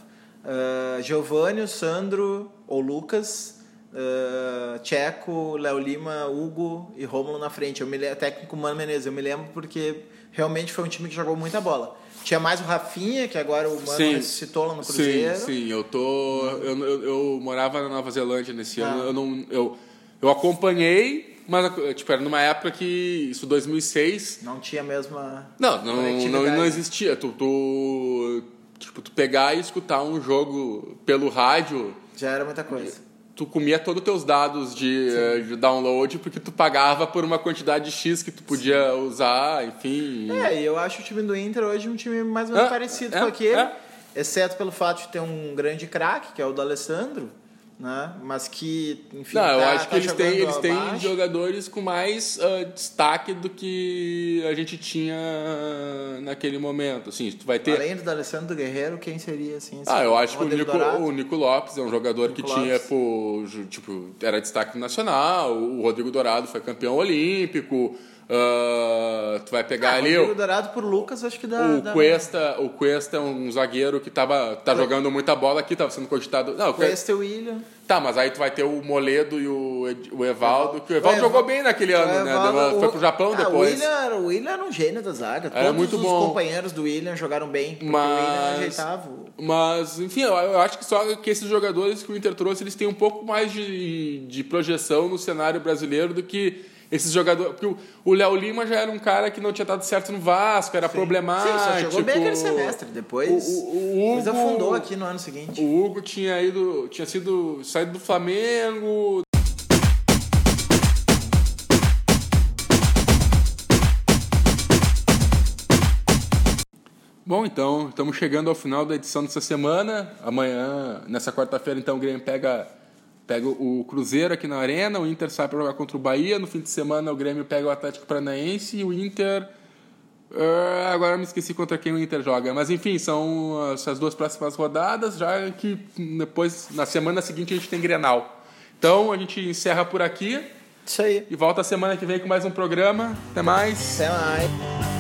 Uh, Giovanni, o Sandro, ou Lucas, uh, Tcheco, Léo Lima, Hugo e Rômulo na frente. Eu me lembro, técnico Mano Menezes, eu me lembro porque realmente foi um time que jogou muita bola. Tinha mais o Rafinha, que agora o Mano Sim. ressuscitou lá no Cruzeiro. Sim, sim, eu tô. Eu, eu, eu morava na Nova Zelândia nesse Ah. ano. Eu não. Eu, eu acompanhei, mas tipo, era numa época que. Isso 2006. Não tinha a mesma. Não, não, não, não existia. Tu, tu, tipo, tu pegar e escutar um jogo pelo rádio, Já era muita coisa. Tu comia todos os teus dados de, eh, de download porque tu pagava por uma quantidade X que tu podia usar, enfim. É, e eu acho o time do Inter hoje um time mais ou menos É, parecido é, com aquele, é. exceto pelo fato de ter um grande craque, que é o do Alessandro, né? Mas que, enfim, Não, eu tá- acho que tá eles têm, eles têm abaixo. jogadores com mais ah, destaque do que a gente tinha naquele momento. Assim, tu vai ter. Além do Alessandro Guerreiro, quem seria assim? Ah, eu acho que o Nico, o Nico Lopes é um jogador Nico que tinha, Lopes. pô, ju- tipo, era destaque nacional. O Rodrigo Dourado foi campeão olímpico. Uh, tu vai pegar Ah, ali o, Dourado por Lucas, acho que dá. o dá- Cuesta, o Cuesta é um zagueiro que tava, tá jogando muita bola aqui, tava sendo cogitado. Não, o Cuesta, e o William. tá, mas aí tu vai ter o Moledo e o, Ed- o Evaldo, que o O Evaldo Eval- jogou bem naquele ano, O né? Evaldo- Deu uma- Foi o- pro Japão Ah, depois. O William, era- o William era um gênio da zaga. Era Todos muito os bom. companheiros do William jogaram bem. Porque Mas- o William ajeitava. o- Mas, enfim, eu, eu acho que só que esses jogadores que o Inter trouxe, eles têm um pouco mais de, de projeção no cenário brasileiro do que esses jogadores. Porque o- Léo Lima já era um cara que não tinha dado certo no Vasco, era problemático. Sim, só jogou bem aquele semestre. Depois, O, o, o Hugo, afundou aqui no ano seguinte. O Hugo tinha ido, tinha sido saído do Flamengo. Bom, então, estamos chegando ao final da edição dessa semana. Amanhã, nessa quarta-feira, então, o Grêmio pega, pega o Cruzeiro aqui na Arena, o Inter sai para jogar contra o Bahia. No fim de semana, o Grêmio pega o Atlético Paranaense e o Inter. Ah, agora me esqueci contra quem o Inter joga. Mas enfim, são essas duas próximas rodadas, já que depois, na semana seguinte, a gente tem Grenal. Então a gente encerra por aqui Isso aí. e volta a semana que vem com mais um programa. Até mais. Até mais.